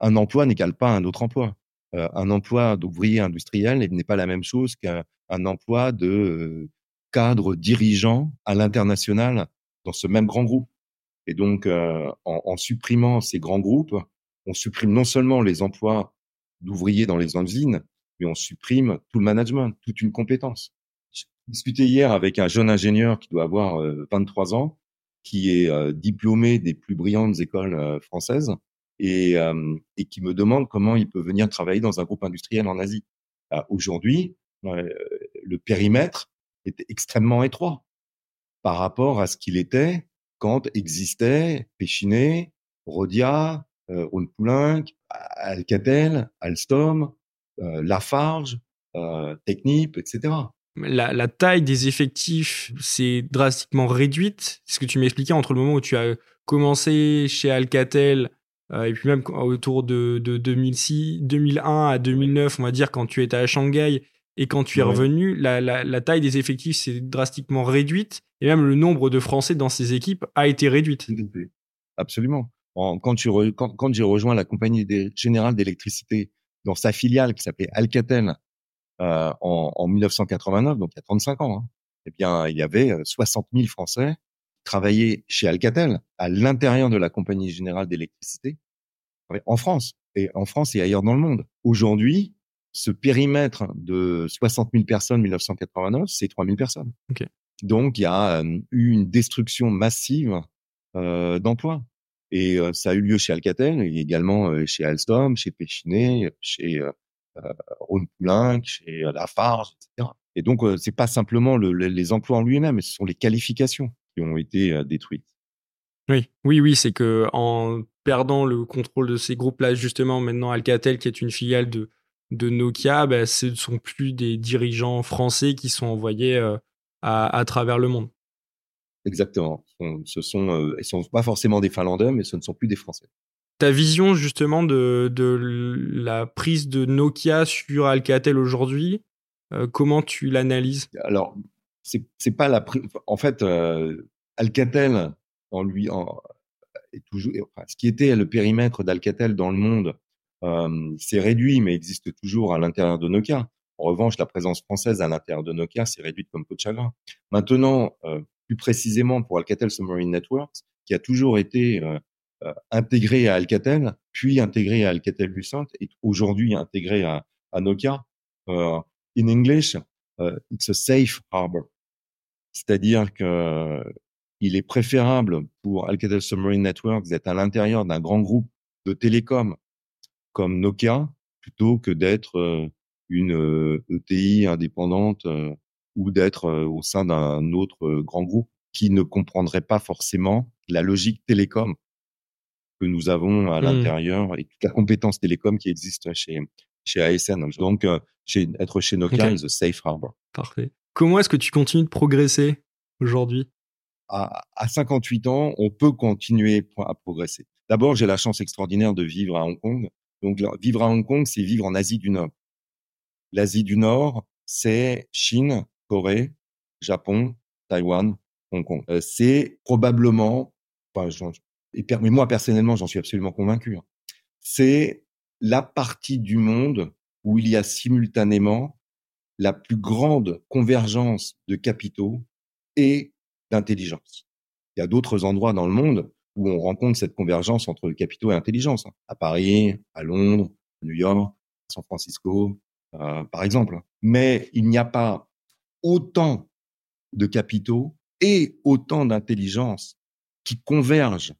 Un emploi n'égale pas un autre emploi. Euh, un emploi d'ouvrier industriel n'est pas la même chose qu'un emploi de euh, cadre dirigeant à l'international dans ce même grand groupe. Et donc, en, en, supprimant ces grands groupes, on supprime non seulement les emplois d'ouvriers dans les usines, mais on supprime tout le management, toute une compétence discuté hier avec un jeune ingénieur qui doit avoir 23 euh, ans, qui est euh, diplômé des plus brillantes écoles euh, françaises et, et qui me demande comment il peut venir travailler dans un groupe industriel en Asie. Aujourd'hui, le périmètre est extrêmement étroit par rapport à ce qu'il était quand existait Péchinet, Rodia, euh, Alcatel, Alstom, Lafarge, Technip, etc la, taille des effectifs s'est drastiquement réduite. Ce que tu m'expliquais entre le moment où tu as commencé chez Alcatel euh, et puis même autour de, 2006, 2001 à 2009, on va dire, quand tu étais à Shanghai et quand tu es revenu, la, taille des effectifs s'est drastiquement réduite et même le nombre de Français dans ces équipes a été réduite. Absolument. quand, quand j'ai rejoint la compagnie générale d'électricité dans sa filiale qui s'appelait Alcatel euh, en, en, 1989, donc il y a 35 ans, hein, eh bien, il y avait 60 euh, 000 Français qui travaillaient chez Alcatel, à l'intérieur de la Compagnie Générale d'Électricité, en France, et en France et ailleurs dans le monde. Aujourd'hui, ce périmètre de 60 000 personnes 1989, c'est 3 000 personnes. Okay. Donc, il y a euh, eu une destruction massive euh, d'emplois. Et euh, ça a eu lieu chez Alcatel, et également chez Alstom, chez Péchinet, chez Rhône Poulenc, chez Lafarge, etc. Et donc, c'est pas simplement le, les emplois en lui-même, ce sont les qualifications qui ont été détruites. Oui, oui, oui, c'est que en perdant le contrôle de ces groupes-là, justement, maintenant Alcatel, qui est une filiale de, de Nokia, ben, ce ne sont plus des dirigeants français qui sont envoyés à, à, travers le monde. exactement. Ce sont, euh, ils sont pas forcément des Finlandais, mais ce ne sont plus des Français. Ta vision justement de, de la prise de Nokia sur Alcatel aujourd'hui, euh, comment tu l'analyses? Alors, c'est pas la prise. En fait, euh, Alcatel en lui en, est toujours. Enfin, ce qui était le périmètre d'Alcatel dans le monde s'est réduit, mais existe toujours à l'intérieur de Nokia. En revanche, la présence française à l'intérieur de Nokia s'est réduite comme peau de chagrin. Maintenant, plus précisément pour Alcatel Submarine Networks, qui a toujours été intégré à Alcatel, puis intégré à Alcatel Lucent, et aujourd'hui intégré à, à Nokia. Euh, in English, uh, it's a safe harbor. C'est-à-dire que il est préférable pour Alcatel Submarine Networks d'être à l'intérieur d'un grand groupe de télécom comme Nokia plutôt que d'être une ETI indépendante ou d'être au sein d'un autre grand groupe qui ne comprendrait pas forcément la logique télécom que nous avons à mmh. l'intérieur et toute la compétence télécom qui existe chez chez ASN. Donc, chez, être chez Nokia is a safe harbor. Parfait. Comment est-ce que tu continues de progresser aujourd'hui? À, à 58 ans, on peut continuer à progresser. D'abord, j'ai la chance extraordinaire de vivre à Hong Kong. Donc, vivre à Hong Kong, c'est vivre en Asie du Nord. L'Asie du Nord, c'est Chine, Corée, Japon, Taïwan, Hong Kong. Euh, c'est probablement, enfin, et mais moi personnellement, j'en suis absolument convaincu. Hein, c'est la partie du monde où il y a simultanément la plus grande convergence de capitaux et d'intelligence. Il y a d'autres endroits dans le monde où on rencontre cette convergence entre capitaux et intelligence. Hein. À Paris, à Londres, à New York, à San Francisco, euh, par exemple. Mais il n'y a pas autant de capitaux et autant d'intelligence qui convergent.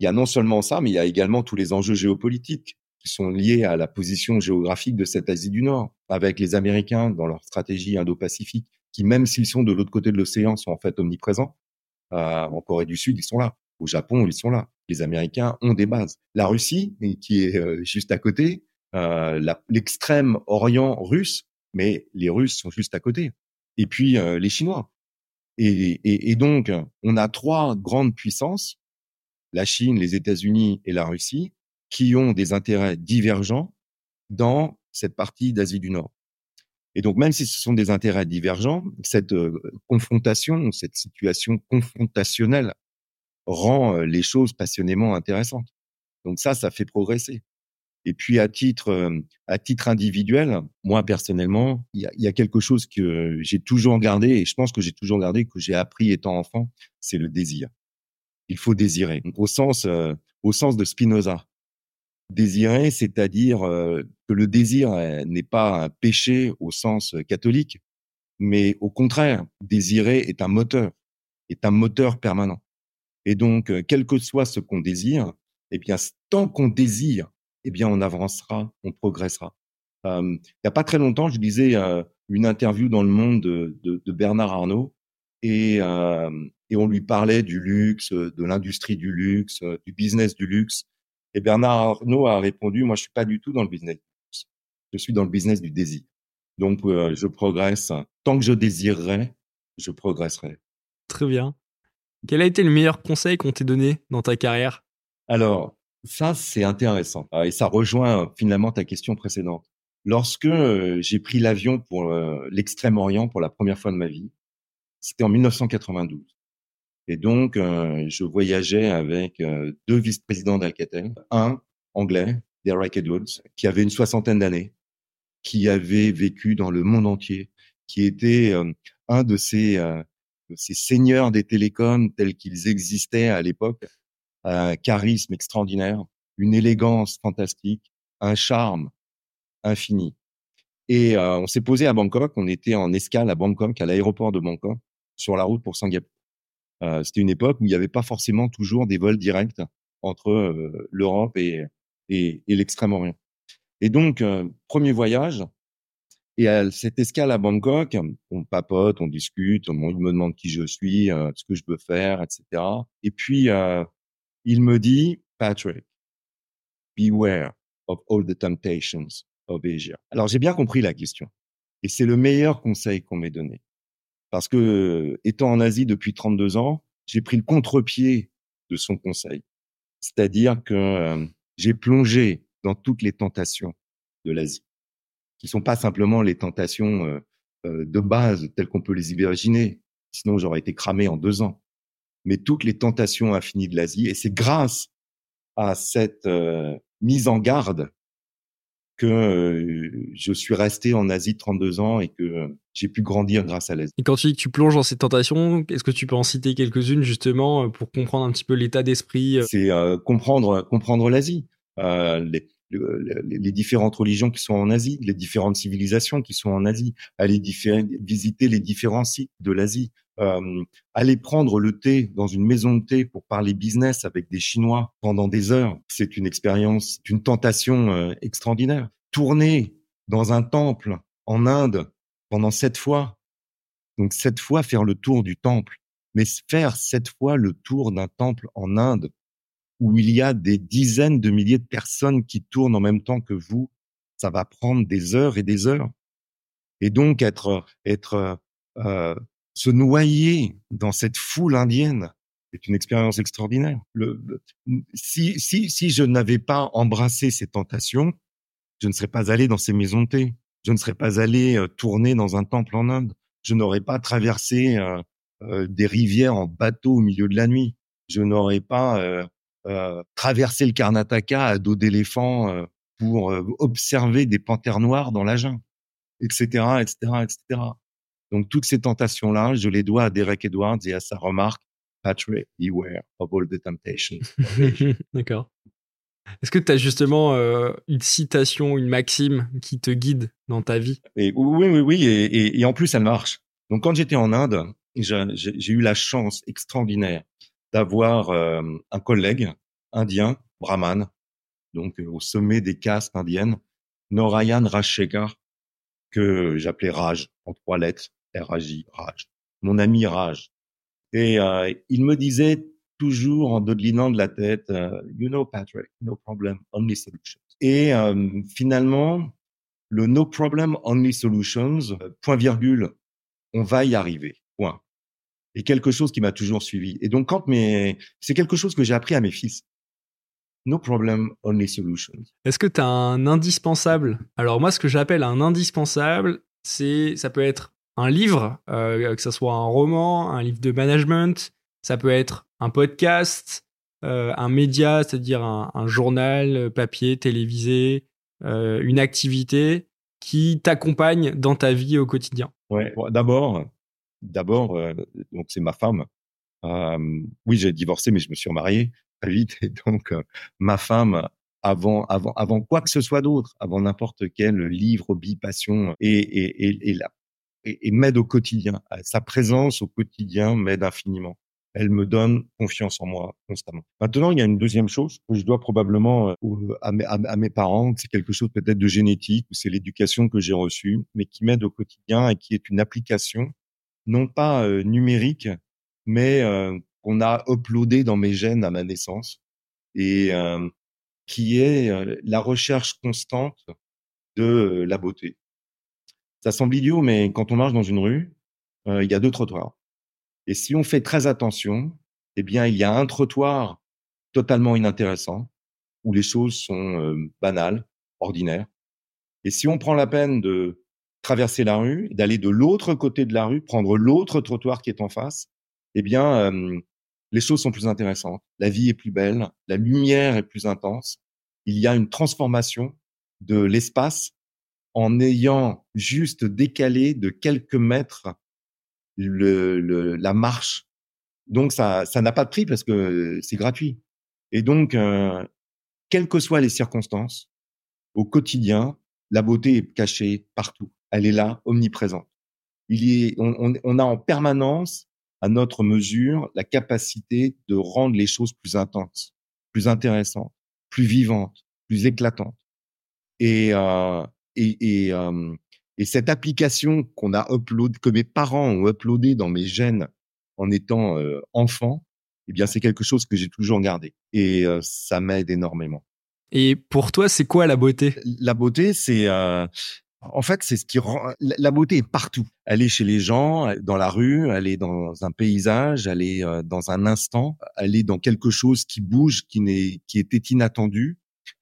Il y a non seulement ça, mais il y a également tous les enjeux géopolitiques qui sont liés à la position géographique de cette Asie du Nord, avec les Américains dans leur stratégie indo-pacifique, qui même s'ils sont de l'autre côté de l'océan, sont en fait omniprésents. Euh, en Corée du Sud, ils sont là. Au Japon, ils sont là. Les Américains ont des bases. La Russie, qui est euh, juste à côté, euh, l'extrême Orient russe, mais les Russes sont juste à côté. Et puis euh, les Chinois. Et, donc, on a trois grandes puissances, la Chine, les États-Unis et la Russie, qui ont des intérêts divergents dans cette partie d'Asie du Nord. Et donc, même si ce sont des intérêts divergents, cette confrontation, cette situation confrontationnelle rend les choses passionnément intéressantes. Donc ça, ça fait progresser. Et puis à titre à titre individuel, moi personnellement, il y a, quelque chose que j'ai toujours gardé et je pense que j'ai toujours gardé que j'ai appris étant enfant, c'est le désir. Il faut désirer au sens au sens de Spinoza. Désirer, c'est-à-dire que le désir n'est pas un péché au sens catholique, mais au contraire, désirer est un moteur, est un moteur permanent. Et donc, quel que soit ce qu'on désire, eh bien, tant qu'on désire eh bien, on avancera, on progressera. Euh, il n'y a pas très longtemps, je lisais euh, une interview dans Le Monde de, Bernard Arnault et, euh, on lui parlait du luxe, de l'industrie du luxe, du business du luxe. Et Bernard Arnault a répondu, moi, je suis pas du tout dans le business du luxe. Je suis dans le business du désir. Donc, euh, je progresse. Tant que je désirerai, je progresserai. Très bien. Quel a été le meilleur conseil qu'on t'ait donné dans ta carrière? Alors, ça, c'est intéressant. Ah, et ça rejoint euh, finalement ta question précédente. Lorsque euh, j'ai pris l'avion pour euh, l'Extrême-Orient pour la première fois de ma vie, c'était en 1992. Et donc, je voyageais avec deux vice-présidents d'Alcatel. Un, anglais, Derek Edwards, qui avait une soixantaine d'années, qui avait vécu dans le monde entier, qui était un de ces, ces seigneurs des télécoms tels qu'ils existaient à l'époque, un charisme extraordinaire, une élégance fantastique, un charme infini. Et euh, on s'est posé à Bangkok, on était en escale à Bangkok, à l'aéroport de Bangkok, sur la route pour Singapour. Euh, C'était une époque où il n'y avait pas forcément toujours des vols directs entre euh, l'Europe et, l'extrême-orient. Et donc, premier voyage, et à cette escale à Bangkok, on papote, on discute, il me demande qui je suis, euh, ce que je veux faire, etc. Et puis, il me dit, Patrick, beware of all the temptations of Asia. Alors j'ai bien compris la question. Et c'est le meilleur conseil qu'on m'ait donné. Parce que, étant en Asie depuis 32 ans, j'ai pris le contre-pied de son conseil. C'est-à-dire que euh, j'ai plongé dans toutes les tentations de l'Asie, qui sont pas simplement les tentations euh, euh, de base telles qu'on peut les imaginer. Sinon, j'aurais été cramé en deux ans. Mais toutes les tentations infinies de l'Asie, et c'est grâce à cette mise en garde que je suis resté en Asie 32 ans et que j'ai pu grandir grâce à l'Asie. Et quand tu dis que tu plonges dans ces tentations, est-ce que tu peux en citer quelques-unes justement pour comprendre un petit peu l'état d'esprit C'est comprendre comprendre l'Asie, euh, les, les, différentes religions qui sont en Asie, les différentes civilisations qui sont en Asie, aller visiter les différents sites de l'Asie, euh, aller prendre le thé dans une maison de thé pour parler business avec des Chinois pendant des heures, c'est une expérience, une tentation euh, extraordinaire. Tourner dans un temple en Inde pendant sept fois, donc sept fois faire le tour du temple, mais faire sept fois le tour d'un temple en Inde où il y a des dizaines de milliers de personnes qui tournent en même temps que vous, ça va prendre des heures et des heures. Et donc être être euh, se noyer dans cette foule indienne est une expérience extraordinaire. Si, si, si je n'avais pas embrassé ces tentations, je ne serais pas allé dans ces maisons de thé. Je ne serais pas allé euh, tourner dans un temple en Inde. Je n'aurais pas traversé euh, euh, des rivières en bateau au milieu de la nuit. Je n'aurais pas traversé le Karnataka à dos d'éléphant pour observer des panthères noires dans la jungle, etc., etc., etc. Donc toutes ces tentations-là, je les dois à Derek Edwards et à sa remarque Patrick, beware of all the temptations. D'accord. Est-ce que tu as justement euh, une citation, une maxime qui te guide dans ta vie? Et, Oui, oui, oui. Et, et, en plus, elle marche. Donc quand j'étais en Inde, j'ai eu la chance extraordinaire d'avoir euh, un collègue indien, brahman, donc euh, au sommet des castes indiennes, Narayan Rajshekar, que j'appelais Raj en trois lettres, R-A-J, Raj, mon ami Raj. Et euh, il me disait toujours en dodelinant de la tête, euh, you know Patrick, no problem, only solutions. Et euh, finalement, le no problem, only solutions, point virgule, on va y arriver, point. Et quelque chose qui m'a toujours suivi. Et donc quand mes, c'est quelque chose que j'ai appris à mes fils. No problem, only solutions. Est-ce que tu as un indispensable? Alors moi, ce que j'appelle un indispensable, c'est, ça peut être un livre, euh, que ce soit un roman, un livre de management, ça peut être un podcast, euh, un média, c'est-à-dire un, journal, euh, papier, télévisé, une activité qui t'accompagne dans ta vie au quotidien. Ouais, d'abord, d'abord, donc c'est ma femme. oui, j'ai divorcé, mais je me suis remarié très vite, et donc ma femme avant, avant, avant quoi que ce soit d'autre, avant n'importe quel livre, hobby, passion, et, et, et, et et, m'aide au quotidien. Euh, sa présence au quotidien m'aide infiniment. Elle me donne confiance en moi constamment. Maintenant, il y a une deuxième chose que je dois probablement euh, à, mes, à, mes parents. C'est quelque chose peut-être de génétique ou c'est l'éducation que j'ai reçue, mais qui m'aide au quotidien et qui est une application non pas numérique, mais qu'on a uploadé dans mes gènes à ma naissance et qui est la recherche constante de la beauté. Ça semble idiot, mais quand on marche dans une rue, il y a deux trottoirs. Et si on fait très attention, eh bien, il y a un trottoir totalement inintéressant, où les choses sont banales, ordinaires. Et si on prend la peine de traverser la rue, d'aller de l'autre côté de la rue, prendre l'autre trottoir qui est en face, eh bien, euh, les choses sont plus intéressantes. La vie est plus belle, la lumière est plus intense. Il y a une transformation de l'espace en ayant juste décalé de quelques mètres le, la marche. Donc ça, ça n'a pas de prix parce que c'est gratuit. Et donc, euh, quelles que soient les circonstances, au quotidien, la beauté est cachée partout. Elle est là, omniprésente. Il est, on, on a en permanence, à notre mesure, la capacité de rendre les choses plus intenses, plus intéressantes, plus vivantes, plus éclatantes. Et, euh, et, et, cette application qu'on a upload, que mes parents ont uploadé dans mes gènes en étant enfant, eh bien, c'est quelque chose que j'ai toujours gardé. Et ça m'aide énormément. Et pour toi, c'est quoi la beauté? La beauté, c'est En fait, c'est ce qui rend la beauté est partout. Elle est chez les gens, dans la rue, elle est dans un paysage, elle est euh, dans un instant, elle est dans quelque chose qui bouge, qui n'est, qui était inattendu.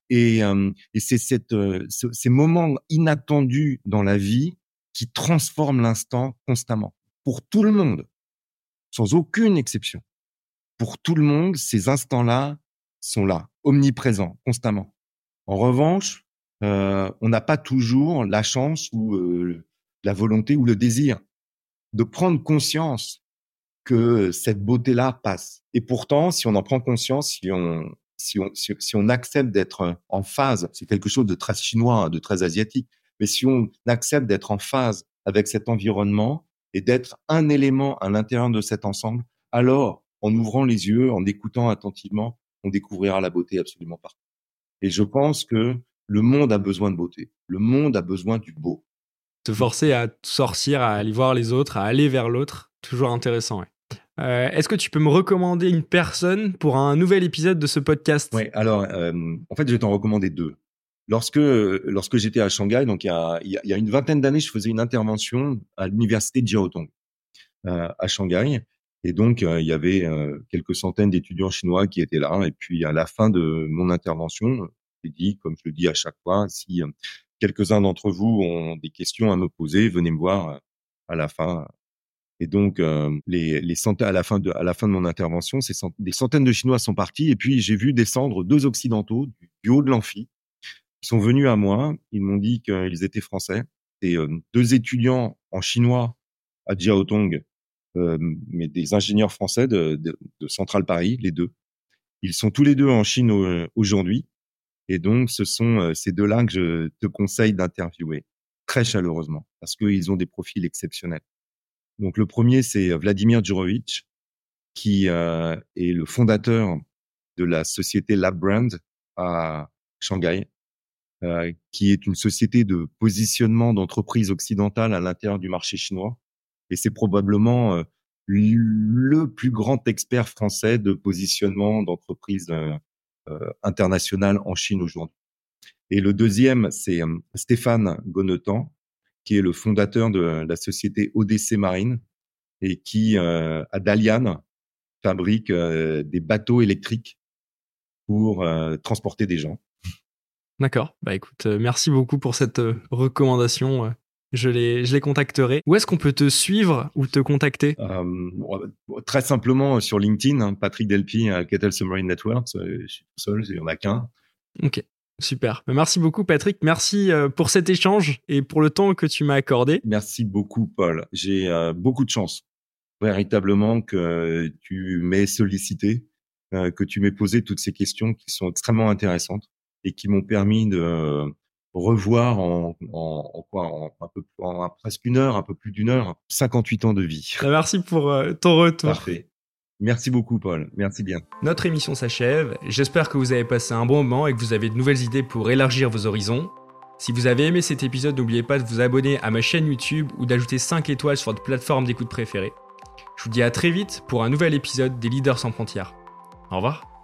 Et, euh, et c'est cette, euh, ces moments inattendus dans la vie qui transforment l'instant constamment pour tout le monde, sans aucune exception. Pour tout le monde, ces instants-là sont là, omniprésents, constamment. En revanche, euh, on n'a pas toujours la chance ou euh, la volonté ou le désir de prendre conscience que cette beauté-là passe. Et pourtant, si on en prend conscience, si on, si on, si, on accepte d'être en phase, c'est quelque chose de très chinois, hein, de très asiatique, mais si on accepte d'être en phase avec cet environnement et d'être un élément à l'intérieur de cet ensemble, alors, en ouvrant les yeux, en écoutant attentivement, on découvrira la beauté absolument partout. Et je pense que le monde a besoin de beauté. Le monde a besoin du beau. Te forcer à sortir, à aller voir les autres, à aller vers l'autre, toujours intéressant. Euh, est-ce que tu peux me recommander une personne pour un nouvel épisode de ce podcast? Oui, alors euh, en fait, je vais t'en recommander deux. Lorsque lorsque j'étais à Shanghai, donc il y a, il y a une vingtaine d'années, je faisais une intervention à l'université de Jiaotong euh, à Shanghai, et donc il y avait quelques centaines d'étudiants chinois qui étaient là. Et puis à la fin de mon intervention, dit, comme je le dis à chaque fois, si euh, quelques-uns d'entre vous ont des questions à me poser, venez me voir euh, à la fin. Et donc, euh, les, centaines, à la fin de, mon intervention, des centaines de Chinois sont partis. Et puis, j'ai vu descendre deux Occidentaux du, haut de l'amphi. Ils sont venus à moi. Ils m'ont dit qu'ils étaient français. Et deux étudiants en chinois à Jiaotong, mais des ingénieurs français de, de, de Central Paris, les deux. Ils sont tous les deux en Chine aujourd'hui. Et donc, ce sont euh, ces deux-là que je te conseille d'interviewer très chaleureusement parce qu'ils ont des profils exceptionnels. Donc, le premier, c'est euh, Vladimir Djurovic, qui euh, est le fondateur de la société Lab Brand à Shanghai, euh, qui est une société de positionnement d'entreprises occidentales à l'intérieur du marché chinois. Et c'est probablement le plus grand expert français de positionnement d'entreprises euh, international en Chine aujourd'hui. Et le deuxième, c'est euh, Stéphane Gonetan, qui est le fondateur de la société ODC Marine et qui, euh, à Dalian, fabrique des bateaux électriques pour transporter des gens. D'accord. Bah écoute, merci beaucoup pour cette recommandation je les, je les contacterai. Où est-ce qu'on peut te suivre ou te contacter? Euh, Très simplement sur LinkedIn, hein, Patrick Delpy à Kettle Submarine Networks. Euh, je suis seul, il n'y en a qu'un. Ok, super. Merci beaucoup Patrick. Merci euh, pour cet échange et pour le temps que tu m'as accordé. Merci beaucoup Paul. J'ai beaucoup de chance. Véritablement que tu m'aies sollicité, que tu m'aies posé toutes ces questions qui sont extrêmement intéressantes et qui m'ont permis de revoir en, quoi en un peu en presque une heure, un peu plus d'une heure, 58 ans de vie. Bah, merci pour euh, ton retour. Parfait. Merci beaucoup Paul, merci bien. Notre émission s'achève, j'espère que vous avez passé un bon moment et que vous avez de nouvelles idées pour élargir vos horizons. Si vous avez aimé cet épisode, n'oubliez pas de vous abonner à ma chaîne YouTube ou d'ajouter 5 étoiles sur votre plateforme d'écoute préférée. Je vous dis à très vite pour un nouvel épisode des Leaders sans frontières. Au revoir.